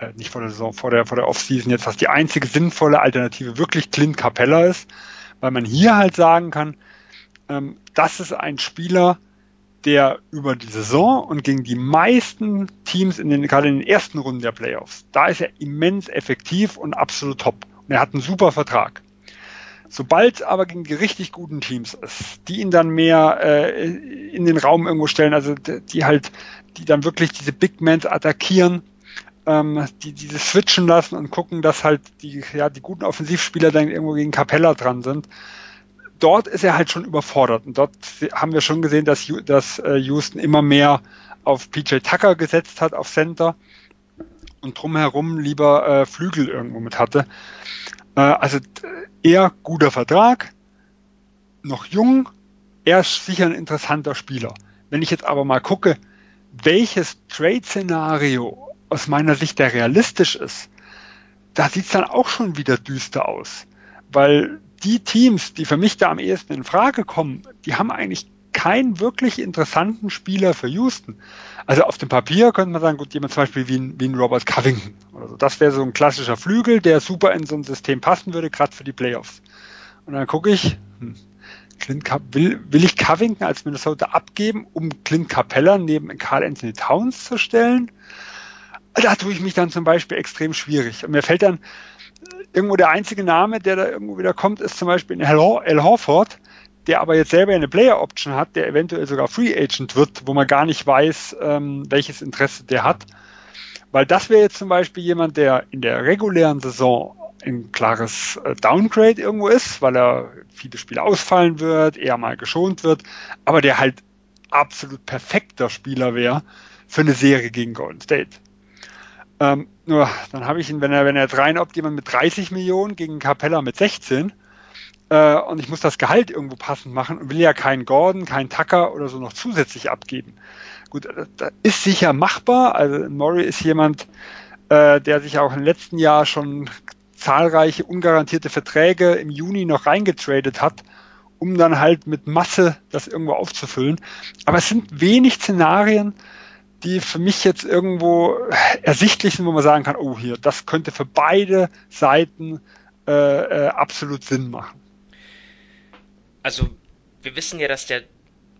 äh, nicht vor der Saison, vor der, vor der Offseason jetzt, dass die einzige sinnvolle Alternative wirklich Clint Capella ist, weil man hier halt sagen kann, ähm, das ist ein Spieler, der über die Saison und gegen die meisten Teams in den, gerade in den ersten Runden der Playoffs, da ist er immens effektiv und absolut top. Und er hat einen super Vertrag. Sobald aber gegen die richtig guten Teams ist, die ihn dann mehr äh, in den Raum irgendwo stellen, also die halt, die dann wirklich diese Big Men attackieren, ähm, die diese switchen lassen und gucken, dass halt die, ja, die guten Offensivspieler dann irgendwo gegen Capella dran sind. Dort ist er halt schon überfordert und dort haben wir schon gesehen, dass, dass äh, Houston immer mehr auf PJ Tucker gesetzt hat, auf Center und drumherum lieber äh, Flügel irgendwo mit hatte. Äh, also eher guter Vertrag, noch jung, er ist sicher ein interessanter Spieler. Wenn ich jetzt aber mal gucke, welches Trade-Szenario aus meiner Sicht der realistisch ist, da sieht es dann auch schon wieder düster aus. Weil die Teams, die für mich da am ehesten in Frage kommen, die haben eigentlich keinen wirklich interessanten Spieler für Houston. Also auf dem Papier könnte man sagen, gut, jemand zum Beispiel wie ein, wie ein Robert Covington oder so. Das wäre so ein klassischer Flügel, der super in so ein System passen würde, gerade für die Playoffs. Und dann gucke ich, hm, Clint will, will ich Covington als Minnesota abgeben, um Clint Capella neben Carl Anthony Towns zu stellen? Da tue ich mich dann zum Beispiel extrem schwierig. Und mir fällt dann irgendwo der einzige Name, der da irgendwo wieder kommt, ist zum Beispiel Al, Al Horford, der aber jetzt selber eine Player Option hat, der eventuell sogar Free Agent wird, wo man gar nicht weiß, ähm, welches Interesse der hat. Weil das wäre jetzt zum Beispiel jemand, der in der regulären Saison ein klares äh, Downgrade irgendwo ist, weil er viele Spiele ausfallen wird, eher mal geschont wird, aber der halt absolut perfekter Spieler wäre für eine Serie gegen Golden State. Ähm, nur, dann habe ich ihn, wenn er, wenn er jetzt rein jemand mit 30 Millionen gegen Capella mit 16, äh, und ich muss das Gehalt irgendwo passend machen und will ja keinen Gordon, keinen Tucker oder so noch zusätzlich abgeben. Gut, das ist sicher machbar. Also Murray ist jemand, äh, der sich auch im letzten Jahr schon zahlreiche ungarantierte Verträge im Juni noch reingetradet hat, um dann halt mit Masse das irgendwo aufzufüllen. Aber es sind wenig Szenarien, die für mich jetzt irgendwo ersichtlich sind, wo man sagen kann, oh hier, das könnte für beide Seiten äh, äh, absolut Sinn machen. Also wir wissen ja, dass der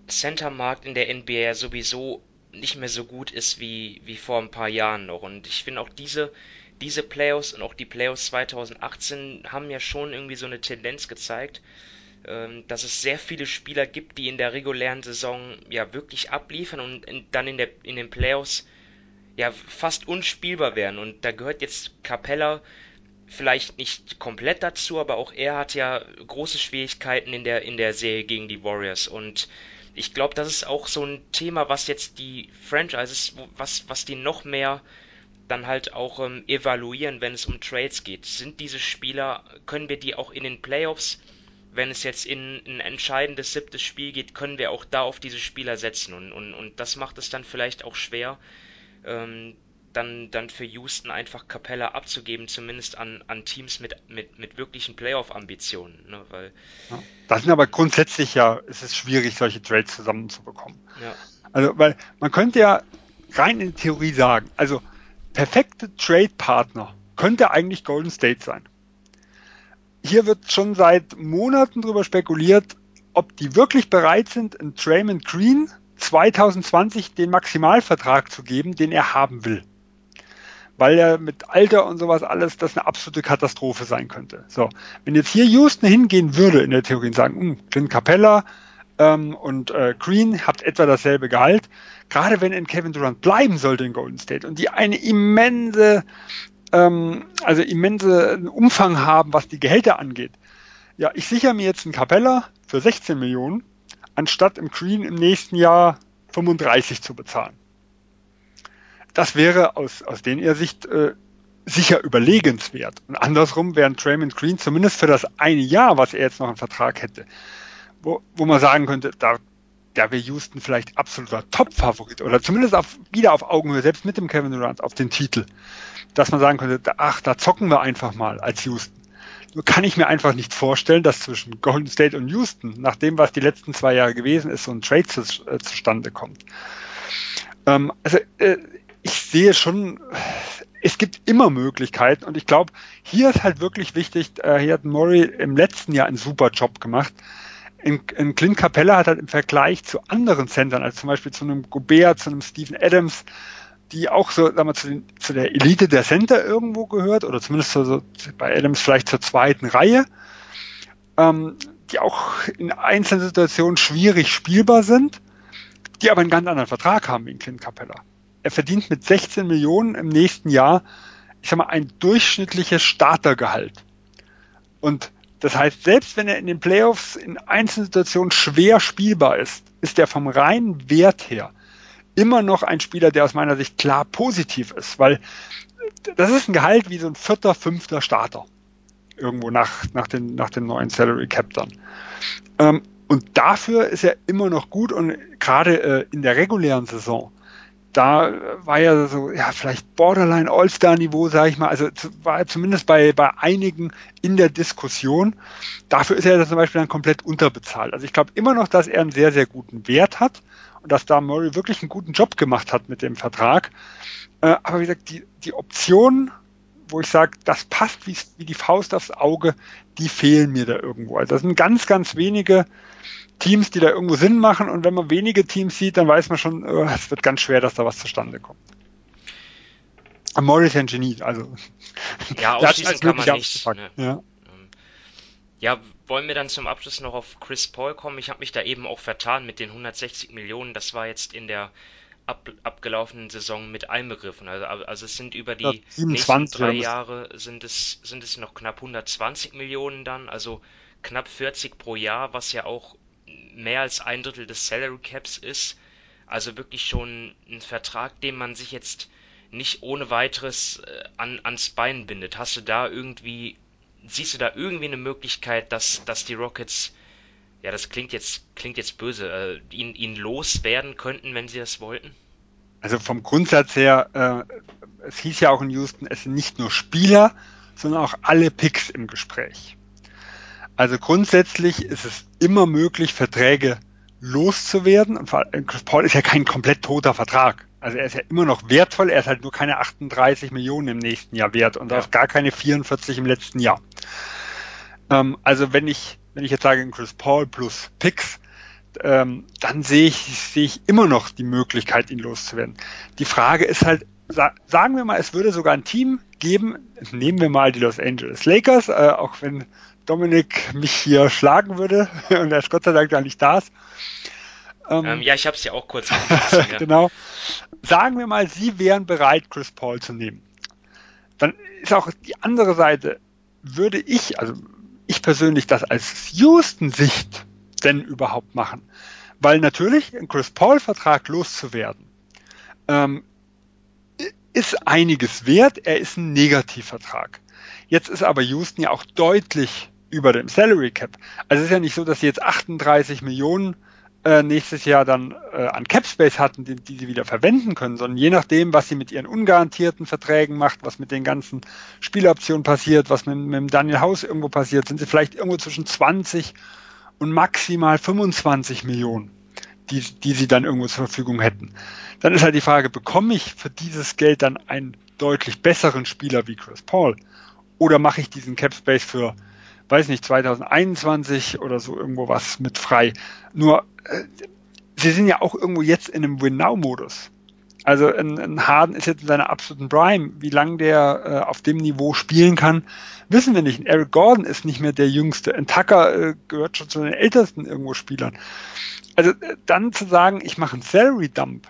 Center-Markt in der NBA sowieso nicht mehr so gut ist wie, wie vor ein paar Jahren noch. Und ich finde auch diese, diese Playoffs und auch die Playoffs 2018 haben ja schon irgendwie so eine Tendenz gezeigt, dass es sehr viele Spieler gibt, die in der regulären Saison ja wirklich abliefern und in, dann in, der, in den Playoffs ja fast unspielbar werden. Und da gehört jetzt Capella vielleicht nicht komplett dazu, aber auch er hat ja große Schwierigkeiten in der, in der Serie gegen die Warriors. Und ich glaube, das ist auch so ein Thema, was jetzt die Franchises, was, was die noch mehr dann halt auch ähm, evaluieren, wenn es um Trades geht. Sind diese Spieler, können wir die auch in den Playoffs, wenn es jetzt in ein entscheidendes siebtes Spiel geht, können wir auch da auf diese Spieler setzen. Und, und, und das macht es dann vielleicht auch schwer, ähm, dann, dann für Houston einfach Capella abzugeben, zumindest an, an Teams mit, mit, mit wirklichen Playoff-Ambitionen. Ne? Weil, ja, das sind aber grundsätzlich ja, es ist schwierig, solche Trades zusammenzubekommen. Ja. Also, weil man könnte ja rein in Theorie sagen, also perfekte Trade-Partner könnte eigentlich Golden State sein. Hier wird schon seit Monaten darüber spekuliert, ob die wirklich bereit sind, in Draymond Green 2020 den Maximalvertrag zu geben, den er haben will weil er mit Alter und sowas alles das eine absolute Katastrophe sein könnte. So, wenn jetzt hier Houston hingehen würde in der Theorie und sagen, hm, Clint Capella ähm, und äh, Green habt etwa dasselbe Gehalt, gerade wenn in Kevin Durant bleiben sollte in Golden State und die eine immense, ähm, also immense Umfang haben, was die Gehälter angeht. Ja, ich sichere mir jetzt einen Capella für 16 Millionen, anstatt im Green im nächsten Jahr 35 zu bezahlen das wäre aus, aus den Sicht äh, sicher überlegenswert. Und andersrum wären Draymond Green zumindest für das eine Jahr, was er jetzt noch einen Vertrag hätte, wo, wo man sagen könnte, da, da wäre Houston vielleicht absoluter Top-Favorit oder zumindest auf, wieder auf Augenhöhe, selbst mit dem Kevin Durant auf den Titel, dass man sagen könnte, ach, da zocken wir einfach mal als Houston. Nur kann ich mir einfach nicht vorstellen, dass zwischen Golden State und Houston, nach dem, was die letzten zwei Jahre gewesen ist, so ein Trade zu, äh, zustande kommt. Ähm, also äh, ich sehe schon, es gibt immer Möglichkeiten und ich glaube, hier ist halt wirklich wichtig, äh, hier hat Murray im letzten Jahr einen super Job gemacht. In, in Clint Capella hat halt im Vergleich zu anderen Centern, also zum Beispiel zu einem Gobert, zu einem Stephen Adams, die auch so, sagen wir, zu, den, zu der Elite der Center irgendwo gehört oder zumindest so, so bei Adams vielleicht zur zweiten Reihe, ähm, die auch in einzelnen Situationen schwierig spielbar sind, die aber einen ganz anderen Vertrag haben wie in Clint Capella er verdient mit 16 Millionen im nächsten Jahr, ich sag mal, ein durchschnittliches Startergehalt. Und das heißt, selbst wenn er in den Playoffs in einzelnen Situationen schwer spielbar ist, ist er vom reinen Wert her immer noch ein Spieler, der aus meiner Sicht klar positiv ist, weil das ist ein Gehalt wie so ein vierter, fünfter Starter. Irgendwo nach, nach, den, nach dem neuen Salary Cap. Ähm, und dafür ist er immer noch gut und gerade äh, in der regulären Saison da war ja so, ja, vielleicht Borderline All-Star-Niveau, sage ich mal, also war zumindest bei, bei einigen in der Diskussion. Dafür ist er zum Beispiel dann komplett unterbezahlt. Also ich glaube immer noch, dass er einen sehr, sehr guten Wert hat und dass da Murray wirklich einen guten Job gemacht hat mit dem Vertrag. Äh, aber wie gesagt, die, die Optionen, wo ich sage, das passt wie, wie die Faust aufs Auge, die fehlen mir da irgendwo. Also das sind ganz, ganz wenige Teams, die da irgendwo Sinn machen. Und wenn man wenige Teams sieht, dann weiß man schon, oh, es wird ganz schwer, dass da was zustande kommt. Morris ein Genie, also. Ja, [laughs] ausschließen kann man nicht. Ne? Ja. Ähm, ja, wollen wir dann zum Abschluss noch auf Chris Paul kommen? Ich habe mich da eben auch vertan mit den 160 Millionen. Das war jetzt in der ab, abgelaufenen Saison mit einbegriffen. Also, also es sind über die ja, 27, nächsten drei Jahre sind es, sind es noch knapp 120 Millionen dann, also knapp 40 pro Jahr, was ja auch mehr als ein Drittel des Salary Caps ist. Also wirklich schon ein Vertrag, den man sich jetzt nicht ohne weiteres äh, an, ans Bein bindet. Hast du da irgendwie siehst du da irgendwie eine Möglichkeit, dass, dass die Rockets, ja, das klingt jetzt, klingt jetzt böse, äh, ihn, ihn loswerden könnten, wenn sie das wollten? Also vom Grundsatz her, äh, es hieß ja auch in Houston, es sind nicht nur Spieler, sondern auch alle Picks im Gespräch. Also grundsätzlich ist es immer möglich, Verträge loszuwerden. Und Chris Paul ist ja kein komplett toter Vertrag. Also er ist ja immer noch wertvoll, er ist halt nur keine 38 Millionen im nächsten Jahr wert und ja. auch gar keine 44 im letzten Jahr. Ähm, also wenn ich, wenn ich jetzt sage Chris Paul plus Picks, ähm, dann sehe ich, sehe ich immer noch die Möglichkeit, ihn loszuwerden. Die Frage ist halt, sa sagen wir mal, es würde sogar ein Team geben, nehmen wir mal die Los Angeles Lakers, äh, auch wenn Dominik mich hier schlagen würde [laughs] und er ist Gott sei Dank gar nicht da ist. Ähm, ähm, ja, ich habe es ja auch kurz [laughs] ja. Genau. Sagen wir mal, Sie wären bereit, Chris Paul zu nehmen. Dann ist auch die andere Seite, würde ich, also ich persönlich das als Houston-Sicht denn überhaupt machen? Weil natürlich ein Chris Paul-Vertrag loszuwerden, ähm, ist einiges wert. Er ist ein Negativvertrag. Jetzt ist aber Houston ja auch deutlich über dem Salary Cap. Also es ist ja nicht so, dass sie jetzt 38 Millionen äh, nächstes Jahr dann äh, an Cap Space hatten, die, die sie wieder verwenden können, sondern je nachdem, was sie mit ihren ungarantierten Verträgen macht, was mit den ganzen Spieloptionen passiert, was mit, mit Daniel House irgendwo passiert, sind sie vielleicht irgendwo zwischen 20 und maximal 25 Millionen, die, die sie dann irgendwo zur Verfügung hätten. Dann ist halt die Frage, bekomme ich für dieses Geld dann einen deutlich besseren Spieler wie Chris Paul? Oder mache ich diesen Cap Space für weiß nicht, 2021 oder so irgendwo was mit frei. Nur, äh, sie sind ja auch irgendwo jetzt in einem Win-Now-Modus. Also ein, ein Harden ist jetzt in seiner absoluten Prime. Wie lange der äh, auf dem Niveau spielen kann, wissen wir nicht. Eric Gordon ist nicht mehr der Jüngste. Ein Tucker äh, gehört schon zu den ältesten irgendwo Spielern. Also äh, dann zu sagen, ich mache einen Salary Dump,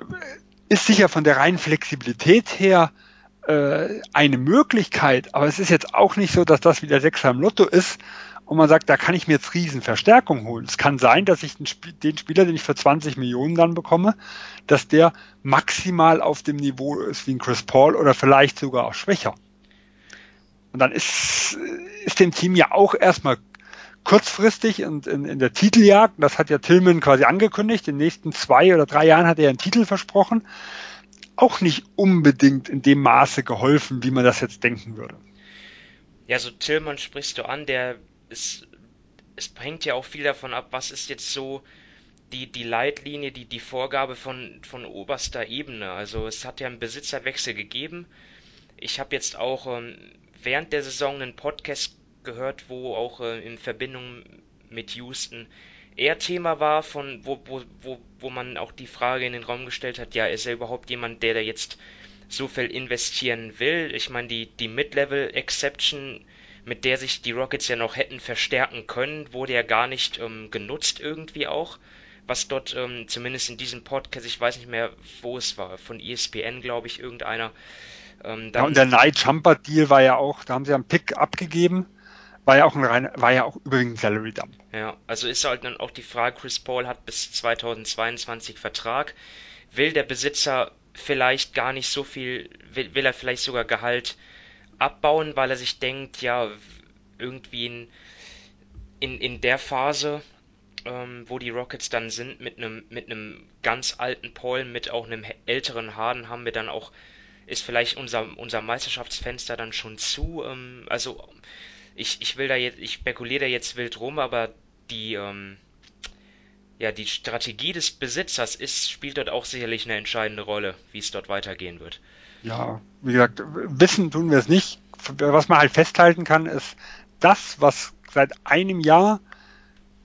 äh, ist sicher von der reinen Flexibilität her äh, eine Möglichkeit, aber es ist jetzt auch nicht so, dass das wie der Sechser im Lotto ist und man sagt, da kann ich mir jetzt Riesenverstärkung holen. Es kann sein, dass ich den, Sp den Spieler, den ich für 20 Millionen dann bekomme, dass der maximal auf dem Niveau ist wie ein Chris Paul oder vielleicht sogar auch schwächer. Und dann ist, ist dem Team ja auch erstmal kurzfristig und in, in der Titeljagd, das hat ja Tillman quasi angekündigt, in den nächsten zwei oder drei Jahren hat er einen Titel versprochen, auch nicht unbedingt in dem Maße geholfen, wie man das jetzt denken würde. Ja, so Tillmann sprichst du an, der ist, es hängt ja auch viel davon ab, was ist jetzt so die, die Leitlinie, die, die Vorgabe von, von oberster Ebene. Also es hat ja einen Besitzerwechsel gegeben. Ich habe jetzt auch ähm, während der Saison einen Podcast gehört, wo auch äh, in Verbindung mit Houston eher Thema war, von wo, wo, wo, wo man auch die Frage in den Raum gestellt hat, ja, ist er überhaupt jemand, der da jetzt so viel investieren will? Ich meine, die, die Mid-Level-Exception, mit der sich die Rockets ja noch hätten verstärken können, wurde ja gar nicht ähm, genutzt irgendwie auch. Was dort, ähm, zumindest in diesem Podcast, ich weiß nicht mehr, wo es war, von ESPN, glaube ich, irgendeiner. Ähm, ja, und der Night Jumper Deal war ja auch, da haben sie einen Pick abgegeben war ja auch ein rein, war ja auch übrigens Salary Dump. Ja, also ist halt dann auch die Frage, Chris Paul hat bis 2022 Vertrag. Will der Besitzer vielleicht gar nicht so viel, will, will er vielleicht sogar Gehalt abbauen, weil er sich denkt, ja, irgendwie in, in, in der Phase, ähm, wo die Rockets dann sind, mit einem mit einem ganz alten Paul, mit auch einem älteren Harden, haben wir dann auch, ist vielleicht unser, unser Meisterschaftsfenster dann schon zu. Ähm, also ich, ich will da jetzt, ich spekuliere da jetzt wild rum, aber die, ähm, ja, die Strategie des Besitzers ist, spielt dort auch sicherlich eine entscheidende Rolle, wie es dort weitergehen wird. Ja, wie gesagt, wissen tun wir es nicht. Was man halt festhalten kann, ist das, was seit einem Jahr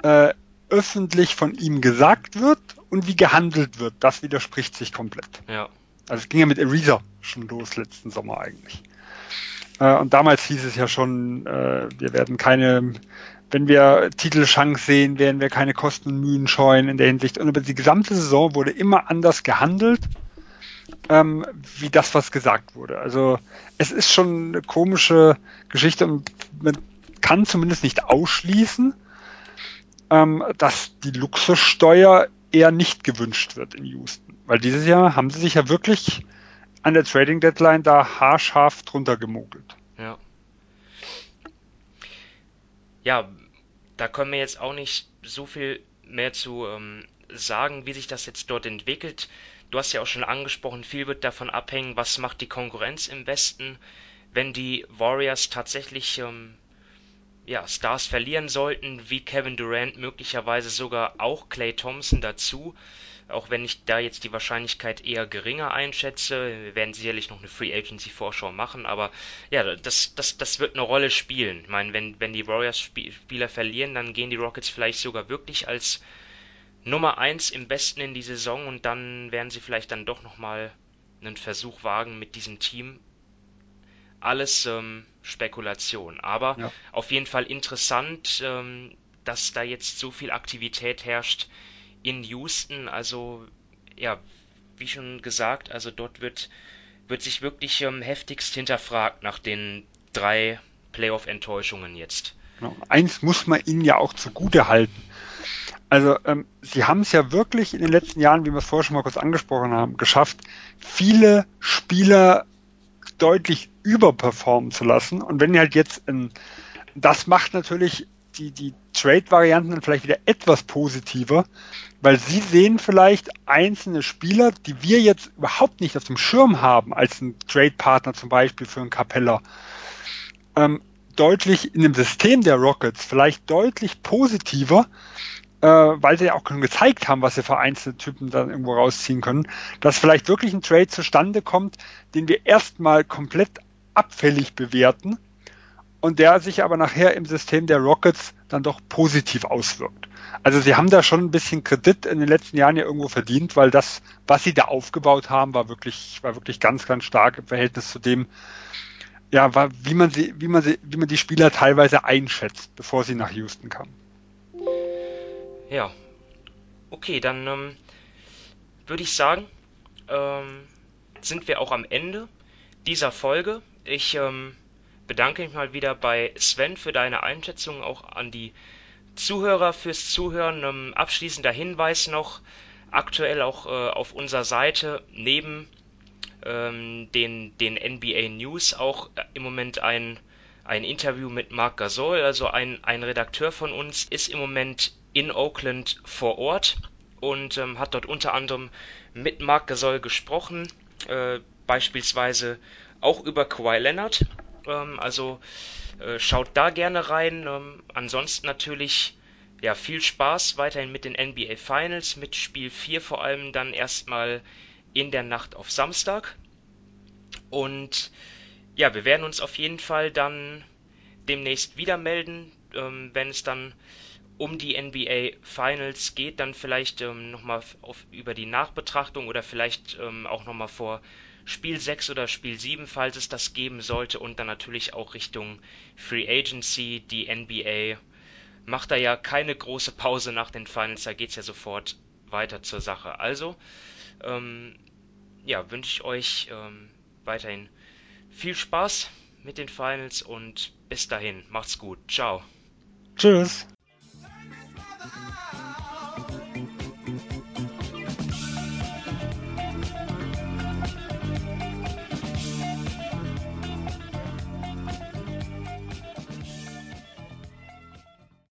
äh, öffentlich von ihm gesagt wird und wie gehandelt wird, das widerspricht sich komplett. Ja. Also es ging ja mit Ariza schon los letzten Sommer eigentlich. Äh, und damals hieß es ja schon, äh, wir werden keine, wenn wir Titelchance sehen, werden wir keine Kosten und Mühen scheuen in der Hinsicht. Und über die gesamte Saison wurde immer anders gehandelt, ähm, wie das, was gesagt wurde. Also es ist schon eine komische Geschichte und man kann zumindest nicht ausschließen, ähm, dass die Luxussteuer eher nicht gewünscht wird in Houston. Weil dieses Jahr haben sie sich ja wirklich an der Trading Deadline da haarscharf drunter gemogelt. Ja. ja, da können wir jetzt auch nicht so viel mehr zu ähm, sagen, wie sich das jetzt dort entwickelt. Du hast ja auch schon angesprochen, viel wird davon abhängen, was macht die Konkurrenz im Westen. Wenn die Warriors tatsächlich ähm, ja, Stars verlieren sollten, wie Kevin Durant, möglicherweise sogar auch Clay Thompson dazu, auch wenn ich da jetzt die Wahrscheinlichkeit eher geringer einschätze. Wir werden sicherlich noch eine Free Agency Vorschau machen, aber ja, das, das, das wird eine Rolle spielen. Ich meine, wenn, wenn die Warriors Spieler verlieren, dann gehen die Rockets vielleicht sogar wirklich als Nummer 1 im Besten in die Saison und dann werden sie vielleicht dann doch nochmal einen Versuch wagen mit diesem Team. Alles ähm, Spekulation, aber ja. auf jeden Fall interessant, ähm, dass da jetzt so viel Aktivität herrscht in Houston. Also ja, wie schon gesagt, also dort wird, wird sich wirklich ähm, heftigst hinterfragt nach den drei Playoff-Enttäuschungen jetzt. Genau. Eins muss man ihnen ja auch zugute halten. Also ähm, sie haben es ja wirklich in den letzten Jahren, wie wir es vorher schon mal kurz angesprochen haben, geschafft, viele Spieler deutlich überperformen zu lassen. Und wenn ihr halt jetzt ein, das macht natürlich die, die Trade-Varianten dann vielleicht wieder etwas positiver, weil sie sehen vielleicht einzelne Spieler, die wir jetzt überhaupt nicht auf dem Schirm haben, als ein Trade-Partner zum Beispiel für einen Capella, ähm, deutlich in dem System der Rockets vielleicht deutlich positiver, äh, weil sie ja auch schon gezeigt haben, was sie für einzelne Typen dann irgendwo rausziehen können, dass vielleicht wirklich ein Trade zustande kommt, den wir erstmal komplett abfällig bewerten und der sich aber nachher im System der Rockets dann doch positiv auswirkt. Also sie haben da schon ein bisschen Kredit in den letzten Jahren ja irgendwo verdient, weil das, was sie da aufgebaut haben, war wirklich, war wirklich ganz, ganz stark im Verhältnis zu dem, ja, war, wie man sie, wie man sie, wie man die Spieler teilweise einschätzt, bevor sie nach Houston kamen. Ja. Okay, dann ähm, würde ich sagen, ähm, sind wir auch am Ende dieser Folge. Ich ähm, bedanke mich mal wieder bei Sven für deine Einschätzung, auch an die Zuhörer fürs Zuhören. Ähm, abschließender Hinweis noch, aktuell auch äh, auf unserer Seite neben ähm, den, den NBA News auch äh, im Moment ein, ein Interview mit Marc Gasol, also ein, ein Redakteur von uns, ist im Moment in Oakland vor Ort und ähm, hat dort unter anderem mit Marc Gasol gesprochen, äh, beispielsweise auch über Kawhi Leonard ähm, also äh, schaut da gerne rein. Ähm, ansonsten natürlich ja viel Spaß weiterhin mit den NBA Finals, mit Spiel 4 vor allem dann erstmal in der Nacht auf Samstag. Und ja, wir werden uns auf jeden Fall dann demnächst wieder melden, ähm, wenn es dann um die NBA Finals geht, dann vielleicht ähm, nochmal über die Nachbetrachtung oder vielleicht ähm, auch nochmal vor Spiel 6 oder Spiel 7, falls es das geben sollte, und dann natürlich auch Richtung Free Agency. Die NBA macht da ja keine große Pause nach den Finals, da geht es ja sofort weiter zur Sache. Also, ähm, ja, wünsche ich euch ähm, weiterhin viel Spaß mit den Finals und bis dahin. Macht's gut. Ciao. Tschüss.